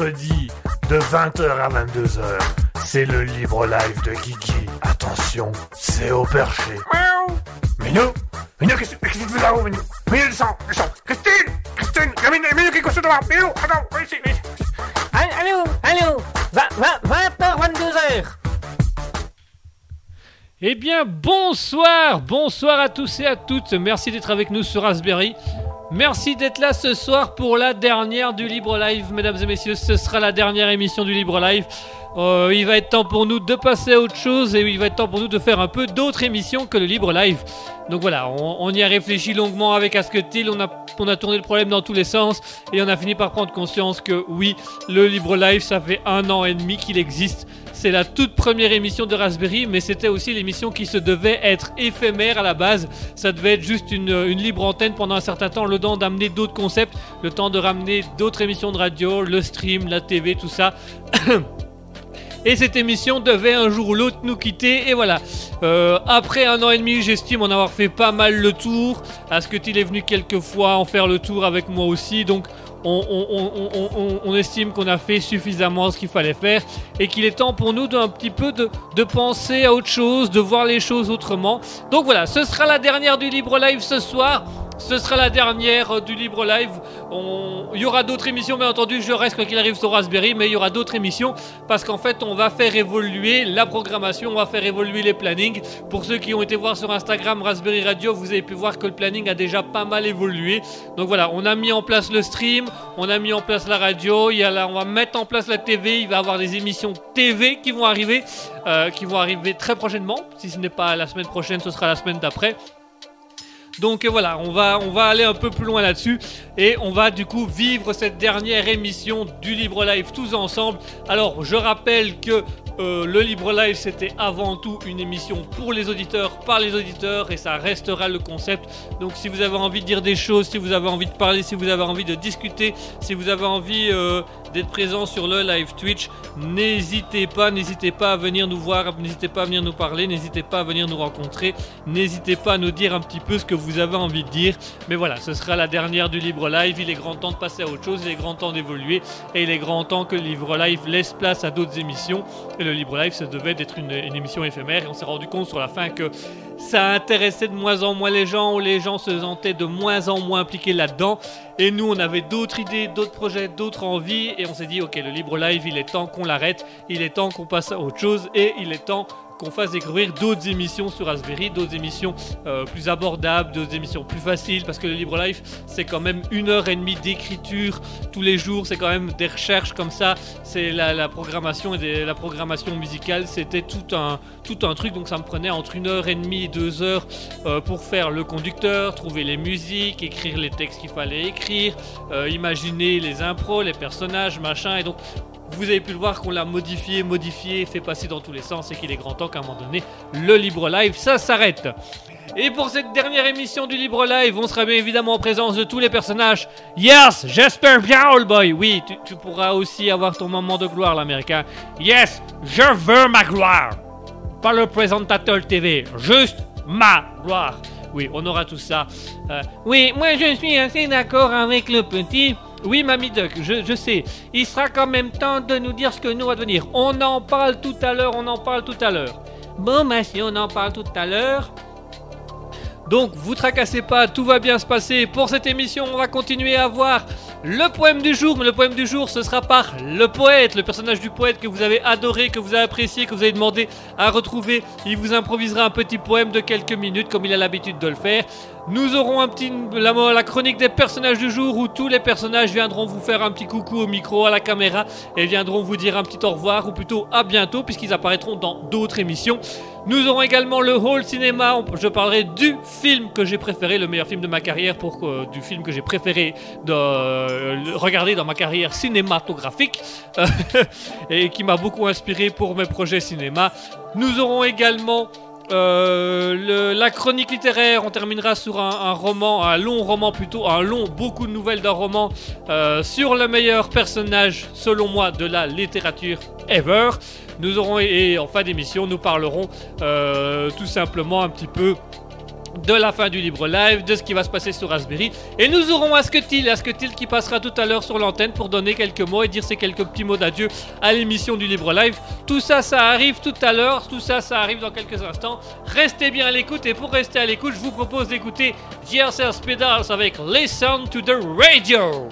mercredi de 20h à 22h. C'est le libre live de Guigui. Attention, c'est au perché. Miaou Minou Minou, qu'est-ce que tu fais là-haut, Minou Minou, descends, descends Christine Christine Minou, Minou, qu'est-ce que tu fais Minou, attends, viens ici, viens ici Allô, allô 20h, 22h Eh bien, bonsoir Bonsoir à tous et à toutes. Merci d'être avec nous sur Raspberry. Merci d'être là ce soir pour la dernière du Libre Live, mesdames et messieurs. Ce sera la dernière émission du Libre Live. Euh, il va être temps pour nous de passer à autre chose et il va être temps pour nous de faire un peu d'autres émissions que le Libre Live. Donc voilà, on, y a réfléchi longuement avec Asketil, on on a tourné le problème dans tous les sens et on a fini par prendre conscience que oui, le Libre Live, ça fait un an et demi qu'il existe. C'est la toute première émission de Raspberry, mais c'était aussi l'émission qui se devait être éphémère à la base. Ça devait être juste une, libre antenne pendant un certain temps, le temps d'amener d'autres concepts, le temps de ramener d'autres émissions de radio, le stream, la TV, tout ça. Et cette émission devait un jour ou l'autre nous quitter. Et voilà. Euh, après un an et demi, j'estime en avoir fait pas mal le tour. Asketil est venu quelques fois en faire le tour avec moi aussi? Donc on, estime qu'on a fait suffisamment ce qu'il fallait faire. Et qu'il est temps pour nous d'un petit peu de, de penser à autre chose, de voir les choses autrement. Donc voilà, ce sera la dernière du Libre Live ce soir. Ce sera la dernière du Libre Live. Il y aura d'autres émissions, bien entendu. Je reste quoi qu'il arrive sur Raspberry, mais il y aura d'autres émissions parce qu'en fait, on va faire évoluer la programmation, on va faire évoluer les plannings. Pour ceux qui ont été voir sur Instagram Raspberry Radio, vous avez pu voir que le planning a déjà pas mal évolué. Donc voilà, on a mis en place le stream, on a mis en place la radio, il on va mettre en place la TV. Il va y avoir des émissions TV qui vont arriver, euh, qui vont arriver très prochainement. Si ce n'est pas la semaine prochaine, ce sera la semaine d'après. Donc euh, voilà, on va, aller un peu plus loin là-dessus et on va du coup vivre cette dernière émission du Libre Live tous ensemble. Alors je rappelle que euh, le Libre Live c'était avant tout une émission pour les auditeurs, par les auditeurs et ça restera le concept. Donc si vous avez envie de dire des choses, si vous avez envie de parler, si vous avez envie de discuter, si vous avez envie euh, d'être présent sur le live Twitch, n'hésitez pas, n'hésitez pas à venir nous voir, n'hésitez pas à venir nous parler, n'hésitez pas à venir nous rencontrer, n'hésitez pas à nous dire un petit peu ce que vous avez envie de dire. Mais voilà, ce sera la dernière du Libre Live, il est grand temps de passer à autre chose, il est grand temps d'évoluer et il est grand temps que le Libre Live laisse place à d'autres émissions. Et le Libre Live, ça devait être une, une émission éphémère et on s'est rendu compte sur la fin que ça intéressait de moins en moins les gens, ou les gens se sentaient de moins en moins impliqués là-dedans. Et nous, on avait d'autres idées, d'autres projets, d'autres envies, et on s'est dit, ok, le libre live, il est temps qu'on l'arrête, il est temps qu'on passe à autre chose, et il est temps qu'on fasse découvrir d'autres émissions sur Raspberry, d'autres émissions euh, plus abordables, d'autres émissions plus faciles, parce que le Libre Life, c'est quand même une heure et demie d'écriture tous les jours, c'est quand même des recherches comme ça, c'est la, programmation et la programmation musicale, c'était tout un, tout un truc, donc ça me prenait entre une heure et demie et deux heures euh, pour faire le conducteur, trouver les musiques, écrire les textes qu'il fallait écrire, euh, imaginer les impros, les personnages, machin, et donc vous avez pu le voir qu'on l'a modifié, modifié, fait passer dans tous les sens et qu'il est grand temps qu'à un moment donné, le libre live, ça s'arrête. Et pour cette dernière émission du Libre Live, on sera bien évidemment en présence de tous les personnages. Yes, j'espère bien, old boy. Oui, tu, pourras aussi avoir ton moment de gloire, l'américain. Yes, je veux ma gloire. Pas le présentateur TV, juste ma gloire. Oui, on aura tout ça. Euh, oui, moi je suis assez d'accord avec le petit. Oui, Mamie Duck, je, sais. Il sera quand même temps de nous dire ce que nous va devenir. On en parle tout à l'heure, on en parle tout à l'heure. Bon, bah si on en parle tout à l'heure. Donc, vous tracassez pas, tout va bien se passer. Pour cette émission, on va continuer à voir le poème du jour. Mais le poème du jour, ce sera par le poète, le personnage du poète que vous avez adoré, que vous avez apprécié, que vous avez demandé à retrouver. Il vous improvisera un petit poème de quelques minutes, comme il a l'habitude de le faire. Nous aurons un petit, la, chronique des personnages du jour où tous les personnages viendront vous faire un petit coucou au micro, à la caméra et viendront vous dire un petit au revoir ou plutôt à bientôt puisqu'ils apparaîtront dans d'autres émissions. Nous aurons également le hall cinéma. Je parlerai du film que j'ai préféré, le meilleur film de ma carrière, pour euh, du film que j'ai préféré de euh, regarder dans ma carrière cinématographique euh, et qui m'a beaucoup inspiré pour mes projets cinéma. Nous aurons également euh, le- la chronique littéraire, on terminera sur un, roman, un long roman plutôt, un long, beaucoup de nouvelles d'un roman euh, sur le meilleur personnage, selon moi, de la littérature ever. Nous aurons, et en fin d'émission, nous parlerons euh, tout simplement un petit peu de la fin du libre live, de ce qui va se passer sur Raspberry. Et nous aurons Asketil, Asketil qui passera tout à l'heure sur l'antenne pour donner quelques mots et dire ses quelques petits mots d'adieu à l'émission du libre live. Tout ça, ça arrive tout à l'heure, tout ça, ça arrive dans quelques instants. Restez bien à l'écoute et pour rester à l'écoute, je vous propose d'écouter JRCR Pedals avec Listen to the Radio.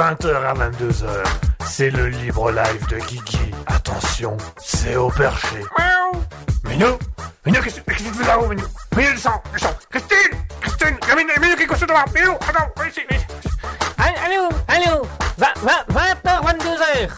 20h à 22h, c'est le libre live de Guigui. Attention, c'est au perché. Miaou Minou Minou, qu'est-ce qu'est-ce que tu fais là-haut, Minou? Minou, descends, descends Christine Christine Minou, Minou, qui est couché devant Minou, attends, viens ici, viens ici. Allô, allô 20h, 22h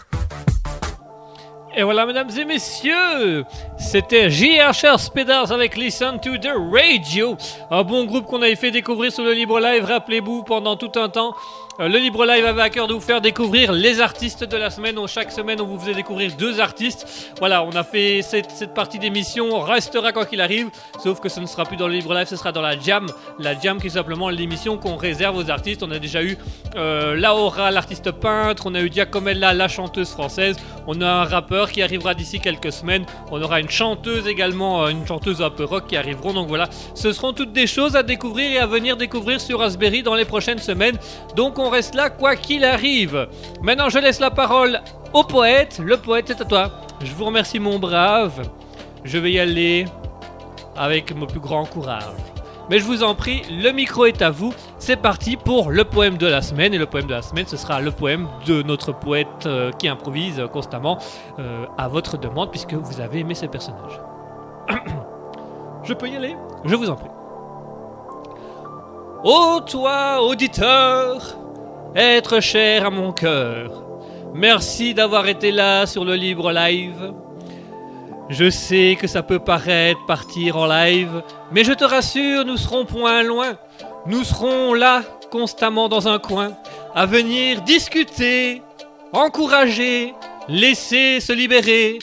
Et voilà, mesdames et messieurs, c'était JHR Spedars avec Listen to the Radio, un bon groupe qu'on avait fait découvrir sur le Libre Live. Rappelez-vous, pendant tout un temps, le Libre Live avait à cœur de vous faire découvrir les artistes de la semaine. Chaque semaine, on vous faisait découvrir deux artistes. Voilà, on a fait cette, partie d'émission, restera quoi qu'il arrive, sauf que ce ne sera plus dans le Libre Live, ce sera dans la Jam. La Jam qui est simplement l'émission qu'on réserve aux artistes. On a déjà eu euh, Laura, l'artiste peintre, on a eu Giacomella, la chanteuse française, on a un rappeur qui arrivera d'ici quelques semaines, on aura une chanteuse également, euh, une chanteuse un peu rock qui arriveront. Donc voilà, ce seront toutes des choses à découvrir et à venir découvrir sur Raspberry dans les prochaines semaines. Donc on reste là quoi qu'il arrive. Maintenant je laisse la parole au poète. Le poète c'est à toi. Je vous remercie mon brave. Je vais y aller avec mon plus grand courage. Mais je vous en prie, le micro est à vous. C'est parti pour le poème de la semaine. Et le poème de la semaine, ce sera le poème de notre poète euh, qui improvise constamment euh, à votre demande, puisque vous avez aimé ce personnage. je peux y aller? Je vous en prie. Ô toi, auditeur, être cher à mon cœur, merci d'avoir été là sur le libre live. Je sais que ça peut paraître partir en live, mais je te rassure, nous serons point loin. Nous serons là, constamment dans un coin, à venir discuter, encourager, laisser se libérer,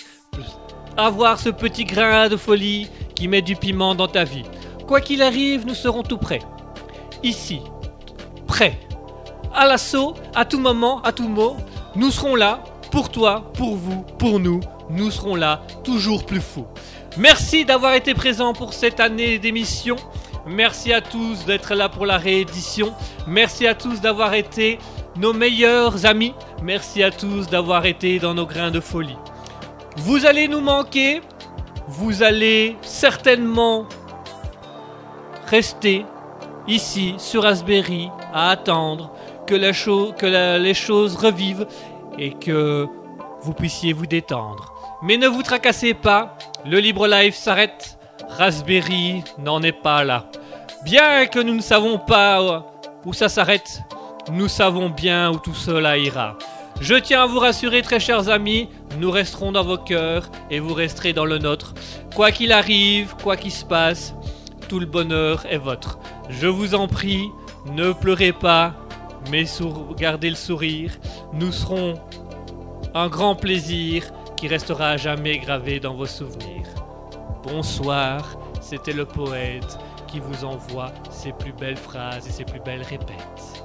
avoir ce petit grain de folie qui met du piment dans ta vie. Quoi qu'il arrive, nous serons tout prêts. Ici, prêts. À l'assaut, à tout moment, à tout mot, nous serons là, pour toi, pour vous, pour nous, nous serons là, toujours plus fous. Merci d'avoir été présent pour cette année d'émission. Merci à tous d'être là pour la réédition. Merci à tous d'avoir été nos meilleurs amis. Merci à tous d'avoir été dans nos grains de folie. Vous allez nous manquer. Vous allez certainement rester ici sur Raspberry à attendre que, les choses revivent et que vous puissiez vous détendre. Mais ne vous tracassez pas, le libre live s'arrête. Raspberry n'en est pas là. Bien que nous ne savons pas où ça s'arrête, nous savons bien où tout cela ira. Je tiens à vous rassurer, très chers amis, nous resterons dans vos cœurs et vous resterez dans le nôtre. Quoi qu'il arrive, quoi qu'il se passe, tout le bonheur est votre. Je vous en prie, ne pleurez pas, mais gardez le sourire. Nous serons un grand plaisir qui restera à jamais gravé dans vos souvenirs. Bonsoir, c'était le poète qui vous envoie ses plus belles phrases et ses plus belles répètes.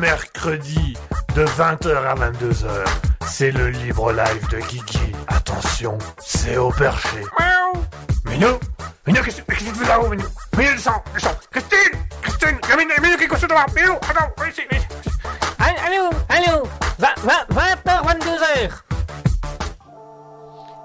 Mercredi de 20h à 22h. C'est le libre live de Guigui. Attention, c'est au perché. Miaou. Minou Minou, qu'est-ce qu'est-ce que tu fais là-haut, Minou Minou, descends, descends. Christine Christine Minou, Minou, qui est couché devant. Minou, attends, viens ici, viens ici Allô, allô 20h, 22h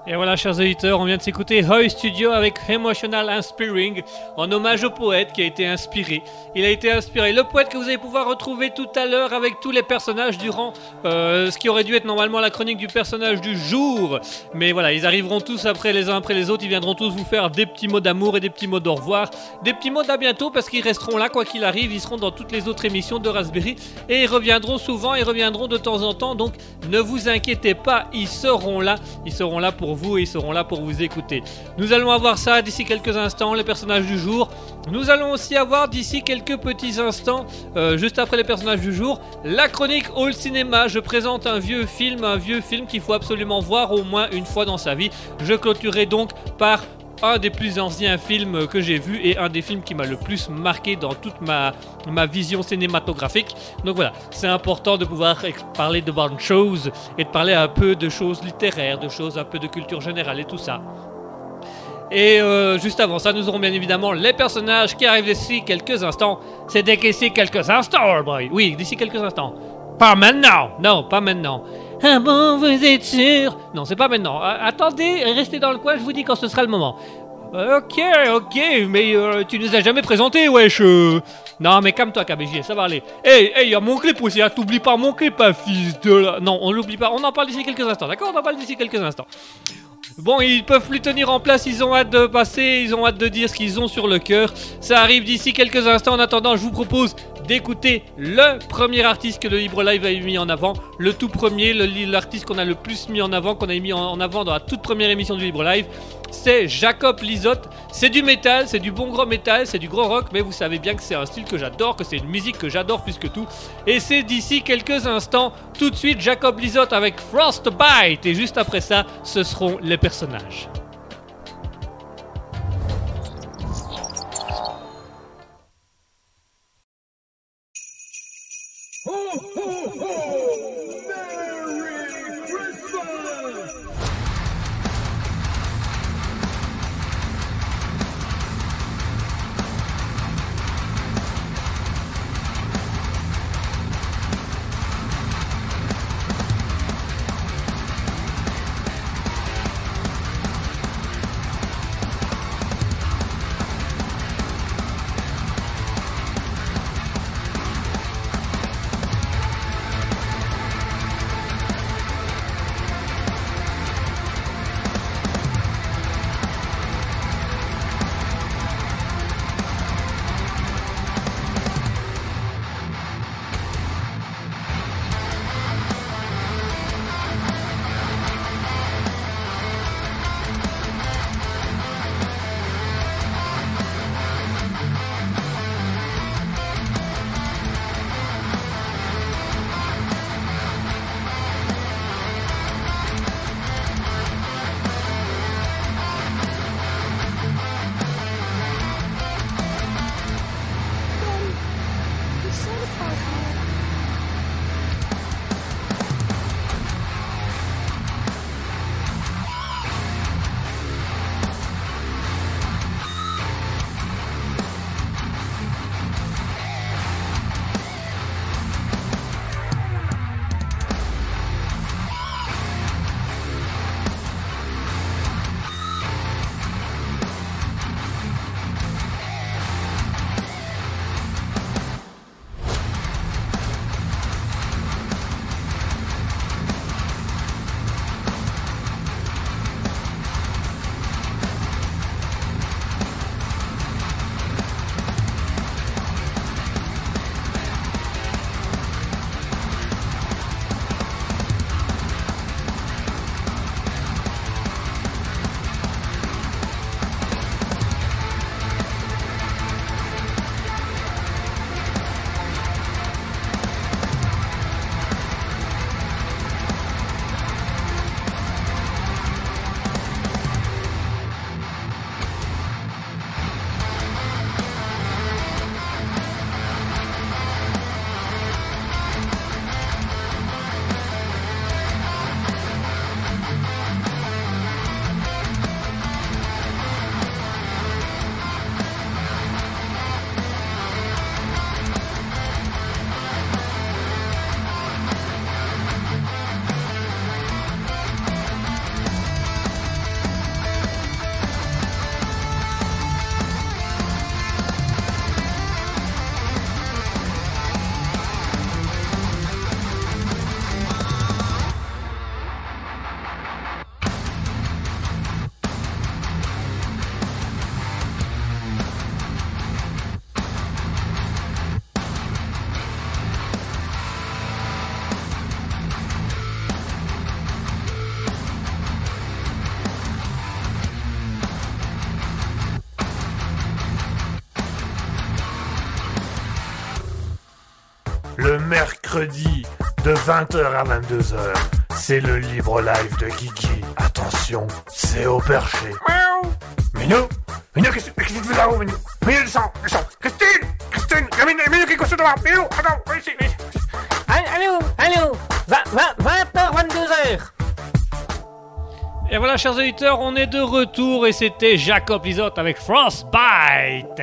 Et voilà, chers auditeurs, on vient de s'écouter Hoy Studio avec Emotional Inspiring en hommage au poète qui a été inspiré. Il a été inspiré. Le poète que vous allez pouvoir retrouver tout à l'heure avec tous les personnages durant euh, ce qui aurait dû être normalement la chronique du personnage du jour. Mais voilà, ils arriveront tous après les uns après les autres. Ils viendront tous vous faire des petits mots d'amour et des petits mots d'au revoir. Des petits mots d'à bientôt parce qu'ils resteront là quoi qu'il arrive. Ils seront dans toutes les autres émissions de Raspberry et ils reviendront souvent. Ils reviendront de temps en temps. Donc ne vous inquiétez pas, ils seront là. Ils seront là pour vous et ils seront là pour vous écouter. Nous allons avoir ça d'ici quelques instants, les personnages du jour. Nous allons aussi avoir d'ici quelques petits instants, euh, juste après les personnages du jour, la chronique All Cinéma. Je présente un vieux film, un vieux film qu'il faut absolument voir au moins une fois dans sa vie. Je clôturerai donc par un des plus anciens films que j'ai vu et un des films qui m'a le plus marqué dans toute ma, ma vision cinématographique. Donc voilà, c'est important de pouvoir parler de bonnes choses et de parler un peu de choses littéraires, de choses un peu de culture générale et tout ça. Et euh, juste avant ça, nous aurons bien évidemment les personnages qui arrivent d'ici quelques instants. C'est d'ici quelques instants, boy. Oui, d'ici quelques instants. Pas maintenant. Non, pas maintenant. Ah bon, vous êtes sûr? Non, c'est pas maintenant. Euh, attendez, restez dans le coin, je vous dis quand ce sera le moment. Euh, Ok, ok, mais euh, tu nous as jamais présenté, wesh. Non, mais calme-toi, KBJ, ça va aller. Hey, hey, y a mon clip aussi, hein, t'oublies pas mon clip, hein, fils de la... Non, on l'oublie pas, on en parle d'ici quelques instants, d'accord? On en parle d'ici quelques instants. Bon, ils peuvent plus tenir en place, ils ont hâte de passer, ils ont hâte de dire ce qu'ils ont sur le cœur. Ça arrive d'ici quelques instants. En attendant, je vous propose d'écouter le premier artiste que le Libre Live a mis en avant. Le tout premier, l'artiste qu'on a le plus mis en avant, qu'on a mis en avant dans la toute première émission du Libre Live. C'est Jacob Lizotte. C'est du métal, c'est du bon gros métal, c'est du gros rock, mais vous savez bien que c'est un style que j'adore, que c'est une musique que j'adore plus que tout. Et c'est d'ici quelques instants, tout de suite, Jacob Lizotte avec Frostbite. Et juste après ça, ce seront les personnages. Mercredis de 20h à 22h. C'est le libre live de Guigui. Attention, c'est au perché. Miaou. Minou Minou, qu'est-ce qu'est-ce que tu fais là-haut, Minou Minou, descends, descends Christine Christine Il y a Minou, Minou qui est couché devant Minou, attends, viens ici, viens ici Allô, allô 20h, 22h Et voilà, chers auditeurs, on est de retour et c'était Jacob Lizotte avec Frostbite.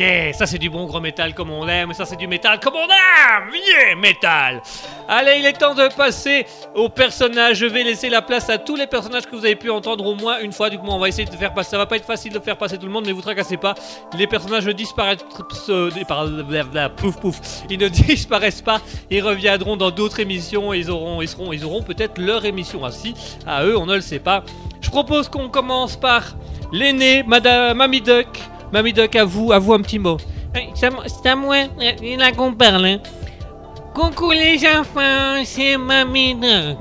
Yeah, ça c'est du bon gros métal comme on aime, ça c'est du métal comme on aime. Yeah, métal. Allez, il est temps de passer aux personnages. Je vais laisser la place à tous les personnages que vous avez pu entendre au moins une fois. Du coup, on va essayer de faire passer. Ça va pas être facile de faire passer tout le monde, mais vous tracassez pas. Les personnages disparaissent. euh, Pouf pouf. Ils ne disparaissent pas. Ils reviendront dans d'autres émissions. Ils auront, ils seront, ils auront peut-être leur émission ainsi. À eux, on ne le sait pas. Je propose qu'on commence par l'aîné, Madame Mamie Duck. Mamie Duck, à vous, à vous un petit mot. C'est à moi- euh, là qu'on parle. hein. Coucou les enfants, c'est Mamie Duck.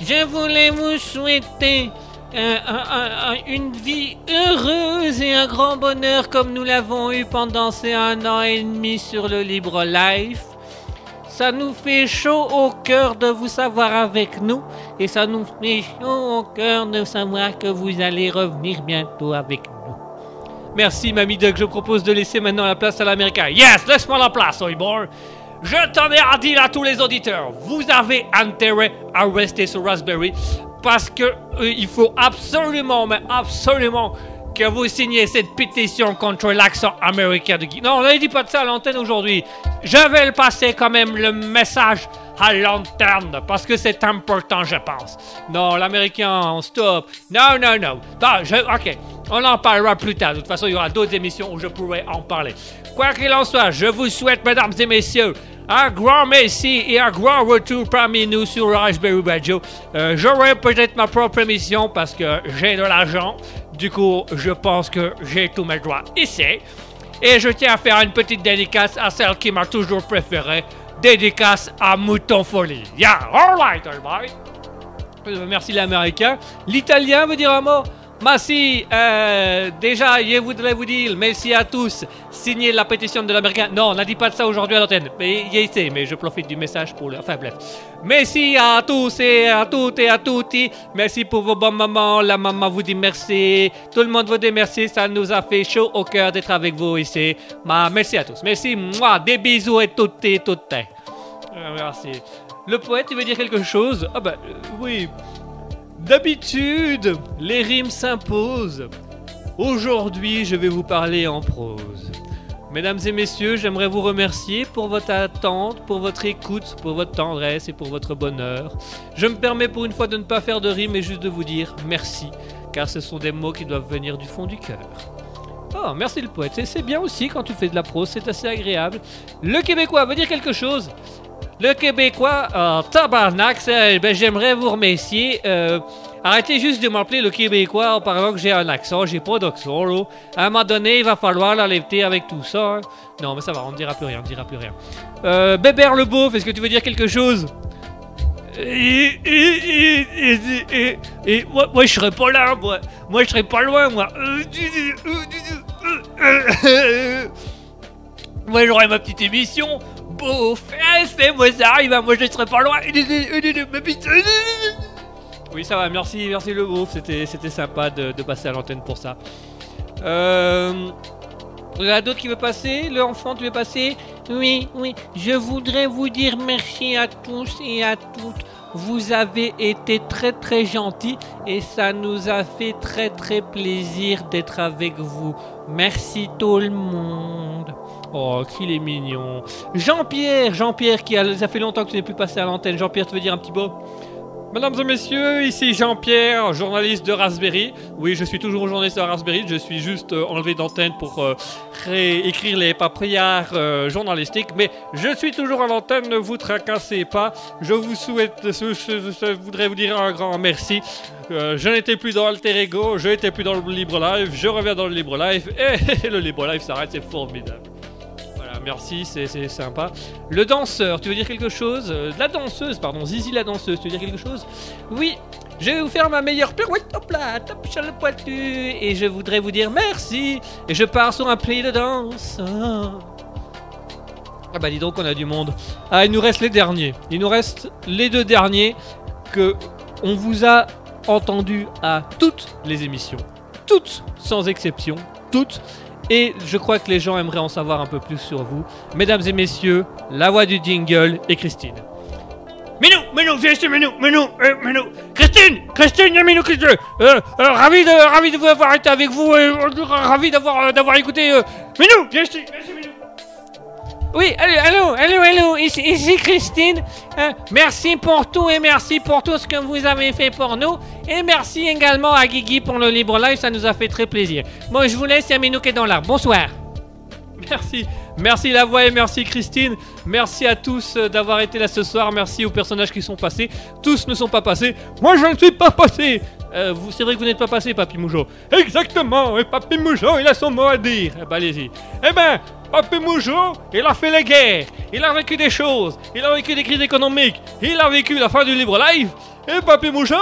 Je voulais vous souhaiter euh, un- un- une vie heureuse et un grand bonheur comme nous l'avons eu pendant ces un an et demi sur le Libre Life. Ça nous fait chaud au cœur de vous savoir avec nous et ça nous fait chaud au cœur de savoir que vous allez revenir bientôt avec nous. Merci, Mamie Duck. Je propose de laisser maintenant la place à l'américain. Yes, laisse-moi la place, Oyboy. Je t'en ai à dire à tous les auditeurs. Vous avez intérêt à rester sur Raspberry parce que euh, il faut absolument, mais absolument que vous signiez cette pétition contre l'accent américain de Guy. Non, ne dit pas de ça à l'antenne aujourd'hui. Je vais le passer quand même le message à l'antenne parce que c'est important, je pense. Non, l'américain, stop. Non, non, non. Non, je, ok. On en parlera plus tard. De toute façon, il y aura d'autres émissions où je pourrai en parler. Quoi qu'il en soit, je vous souhaite, mesdames et messieurs, un grand merci et un grand retour parmi nous sur Raspberry Radio. Euh, J'aurai peut-être ma propre émission parce que j'ai de l'argent. Du coup, je pense que j'ai tous mes droits ici. Et je tiens à faire une petite dédicace à celle qui m'a toujours préféré. Dédicace à Mouton Folie. Yeah, alright, everybody. Euh, Merci l'américain. L'italien veut dire un mot? Merci. Euh, déjà, je voudrais vous dire merci à tous. Signez la pétition de l'américain. Non, on n'a dit pas de ça aujourd'hui à l'antenne. Mais y mais je profite du message pour le. Enfin, bref. Merci à tous et à toutes et à tutti. Merci pour vos bonnes mamans. La maman vous dit merci. Tout le monde vous dit merci. Ça nous a fait chaud au cœur d'être avec vous ici. Merci à tous. Merci. Moi, des bisous et toutes et toutes. Merci. Le poète, il veut dire quelque chose? Ah bah, euh, oui. D'habitude, les rimes s'imposent. Aujourd'hui, je vais vous parler en prose. Mesdames et messieurs, j'aimerais vous remercier pour votre attente, pour votre écoute, pour votre tendresse et pour votre bonheur. Je me permets pour une fois de ne pas faire de rimes et juste de vous dire merci, car ce sont des mots qui doivent venir du fond du cœur. Oh, merci le poète. Et c'est bien aussi quand tu fais de la prose, c'est assez agréable. Le québécois veut dire quelque chose le Québécois, euh, tabarnak, ça, ben, j'aimerais vous remercier. Euh, arrêtez juste de m'appeler le Québécois en parlant que j'ai un accent. J'ai pas d'accent. À un moment donné, il va falloir l'enlever avec tout ça. hein. Non, mais ça va, on ne dira plus rien, on ne dira plus rien. Euh, Bébert le Beauf, est-ce que tu veux dire quelque chose? Et, et, et- et- moi, moi, je serais pas là, moi. Moi, je serais pas loin, moi. Moi, j'aurais ma petite émission. Beauf, eh, fais-moi ça, arrive, moi, je serais pas loin. Oui, ça va, merci, merci le Beauf. C'était, sympa de, passer à l'antenne pour ça. Euh. Il y a d'autres qui veut passer? L'enfant, tu veux passer? Oui, oui, je voudrais vous dire merci à tous et à toutes. Vous avez été très très gentils et ça nous a fait très très plaisir d'être avec vous. Merci tout le monde. Oh, qu'il est mignon. Jean-Pierre, Jean-Pierre, qui a, ça fait longtemps que tu n'es plus passé à l'antenne. Jean-Pierre, tu veux dire un petit mot? Mesdames et messieurs, ici Jean-Pierre, journaliste de Raspberry. Oui, je suis toujours journaliste de Raspberry, je suis juste euh, enlevé d'antenne pour euh, réécrire les papriards euh, journalistiques, mais je suis toujours à l'antenne, ne vous tracassez pas. Je vous souhaite, je, je- je voudrais vous dire un grand merci. Euh, je n'étais plus dans Alter Ego, je n'étais plus dans le Libre Live, je reviens dans le Libre Live, et le Libre Live s'arrête, c'est formidable. Merci, c'est sympa. Le danseur, tu veux dire quelque chose? Euh, La danseuse, pardon, Zizi la danseuse, tu veux dire quelque chose? Oui, je vais vous faire ma meilleure pirouette, hop là, top le poitu, et je voudrais vous dire merci, et je pars sur un pli de danse. Ah. Ah bah dis donc on a du monde. Ah il nous reste les derniers. Il nous reste les deux derniers que on vous a entendu à toutes les émissions. Toutes sans exception. Toutes. Et je crois que les gens aimeraient en savoir un peu plus sur vous. Mesdames et messieurs, la voix du jingle et Christine. Minou, Minou, viens ici, Minou, Minou, euh, Minou. Christine, Christine, Minou te... Euh, euh, ravi, de, ravi de vous avoir été avec vous, et euh, ravi d'avoir d'avoir écouté... Minou, viens ici, viens ici, Minou. Oui, allô, allô, allô, allô, ici, ici Christine. Merci pour tout et merci pour tout ce que vous avez fait pour nous. Et merci également à Guigui pour le libre live, ça nous a fait très plaisir. Bon, je vous laisse, il y a Minou qui est dans l'arbre. Bonsoir. Merci, merci la voix et merci Christine. Merci à tous euh, d'avoir été là ce soir. Merci aux personnages qui sont passés. Tous ne sont pas passés. Moi, je ne suis pas passé. Euh, c'est vrai que vous n'êtes pas passé, Papy Moujo. Exactement. Et Papy Moujo, il a son mot à dire. Eh ben, allez-y. Eh ben, Papy Moujo, il a fait les guerres. Il a vécu des choses. Il a vécu des crises économiques. Il a vécu la fin du libre live. Et Papy Moujo,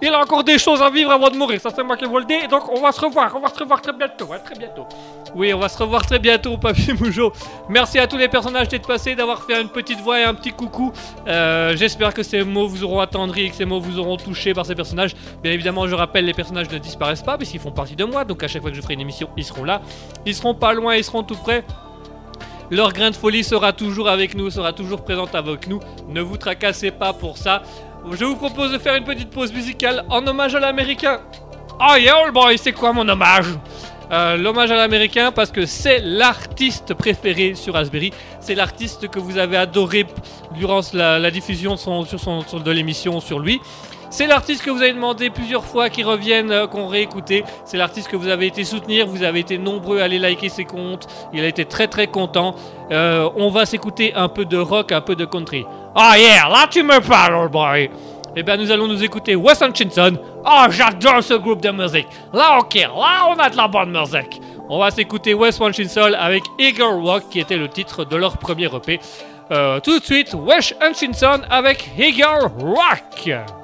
il a encore des choses à vivre avant de mourir. Ça, c'est moi qui vous le dis. Donc, on va se revoir. On va se revoir très bientôt. hein, très bientôt. Oui, on va se revoir très bientôt, Papy Moujo. Merci à tous les personnages d'être passés, d'avoir fait une petite voix et un petit coucou. Euh, J'espère que ces mots vous auront attendri que ces mots vous auront touché par ces personnages. Bien évidemment, je rappelle, les personnages ne disparaissent pas puisqu'ils font partie de moi. Donc, à chaque fois que je ferai une émission, ils seront là. Ils seront pas loin, ils seront tout près. Leur grain de folie sera toujours avec nous, sera toujours présente avec nous. Ne vous tracassez pas pour ça. Je vous propose de faire une petite pause musicale en hommage à l'américain. Oh yeah, old boy, c'est quoi mon hommage? Euh, L'hommage à l'américain parce que c'est l'artiste préféré sur Raspberry. C'est l'artiste que vous avez adoré durant la, diffusion sur son, de l'émission sur lui. C'est l'artiste que vous avez demandé plusieurs fois qu'il revienne, euh, qu'on réécoutait. C'est l'artiste que vous avez été soutenir. Vous avez été nombreux à aller liker ses comptes. Il a été très très content. Euh, on va s'écouter un peu de rock, un peu de country. Oh yeah, là tu me parles, boy. Eh bien, nous allons nous écouter Wes Hutchinson. Oh, j'adore ce groupe de musique. Là, ok, là, on a de la bonne musique. On va s'écouter Wes Hutchinson avec Eagle Rock, qui était le titre de leur premier EP. Euh, tout de suite, Wes Hutchinson avec Eagle Rock.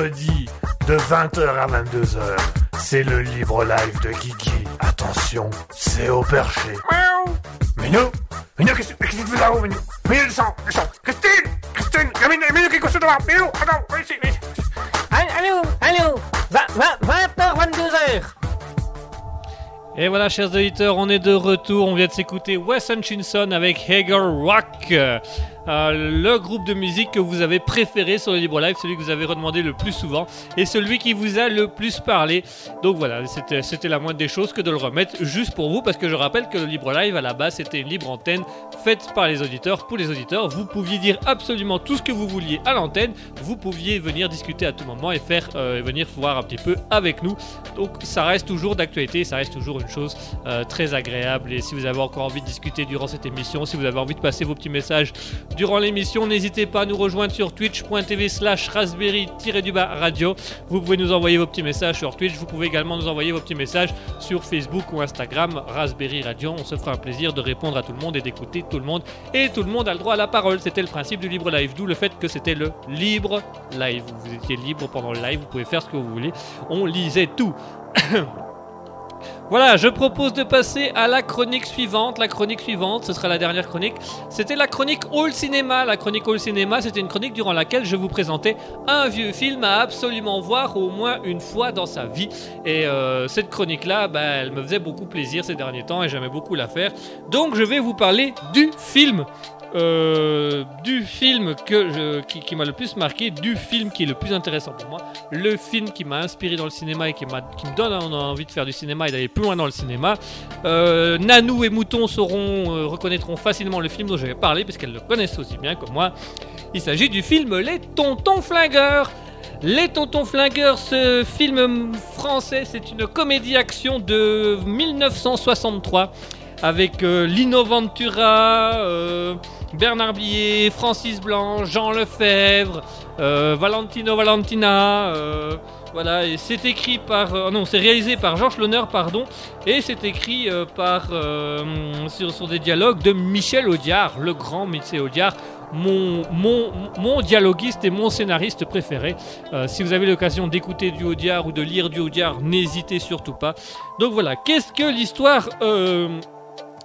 Mercredi de 20h à 22h. C'est le libre live de Guigui. Attention, c'est au perché. Miaou Minou Minou, qu'est-ce qu'est-ce que tu fais là-haut, Minou Minou, descends, descends Christine Christine Minou, Minou, tu fais devant Minou, attends, viens ici, viens ici Allô, allô 20h, 22h Et voilà, chers auditeurs, on est de retour. On vient de s'écouter Wes Hutchinson avec Hager Rock. Euh, le groupe de musique que vous avez préféré sur le Libre Live, celui que vous avez redemandé le plus souvent et celui qui vous a le plus parlé. Donc voilà, c'était la moindre des choses que de le remettre juste pour vous parce que je rappelle que le Libre Live à la base c'était une libre antenne faite par les auditeurs pour les auditeurs. Vous pouviez dire absolument tout ce que vous vouliez à l'antenne. Vous pouviez venir discuter à tout moment et euh, venir voir un petit peu avec nous. Donc ça reste toujours d'actualité, ça reste toujours une chose euh, très agréable. Et si vous avez encore envie de discuter durant cette émission, si vous avez envie de passer vos petits messages durant l'émission, n'hésitez pas à nous rejoindre sur twitch.tv slash raspberry-radio. Vous pouvez nous envoyer vos petits messages sur Twitch, vous pouvez également nous envoyer vos petits messages sur Facebook ou Instagram, Raspberry Radio. On se fera un plaisir de répondre à tout le monde et d'écouter tout le monde. Et tout le monde a le droit à la parole. C'était le principe du libre live, d'où le fait que c'était le libre live. Vous étiez libre pendant le live, vous pouvez faire ce que vous voulez. On lisait tout. Voilà, je propose de passer à la chronique suivante. La chronique suivante, ce sera la dernière chronique. C'était la chronique All Cinéma. La chronique All Cinéma, c'était une chronique durant laquelle je vous présentais un vieux film à absolument voir au moins une fois dans sa vie. Et euh, cette chronique-là, bah, elle me faisait beaucoup plaisir ces derniers temps et j'aimais beaucoup la faire. Donc je vais vous parler du film euh, du film que qui, m'a le plus marqué, du film qui est le plus intéressant pour moi, le film qui m'a inspiré dans le cinéma et qui, me donne envie de faire du cinéma et d'aller plus loin dans le cinéma. Euh, Nanou et Mouton sauront, euh, reconnaîtront facilement le film dont je vais parler, puisqu'elles le connaissent aussi bien que moi. Il s'agit du film Les Tontons Flingueurs. Les Tontons Flingueurs, ce film français, c'est une comédie action de 1963 avec euh, Lino Ventura, Bernard Billet, Francis Blanc, Jean Lefebvre, euh, Valentino Valentina. euh, voilà, et c'est écrit par. euh, non, c'est réalisé par Georges Lonner, pardon. Et c'est écrit par. sur, des dialogues de Michel Audiard, le grand Michel Audiard. Mon, dialoguiste et mon scénariste préféré. Si vous avez l'occasion d'écouter du Audiard ou de lire du Audiard, n'hésitez surtout pas. Donc voilà, qu'est-ce que l'histoire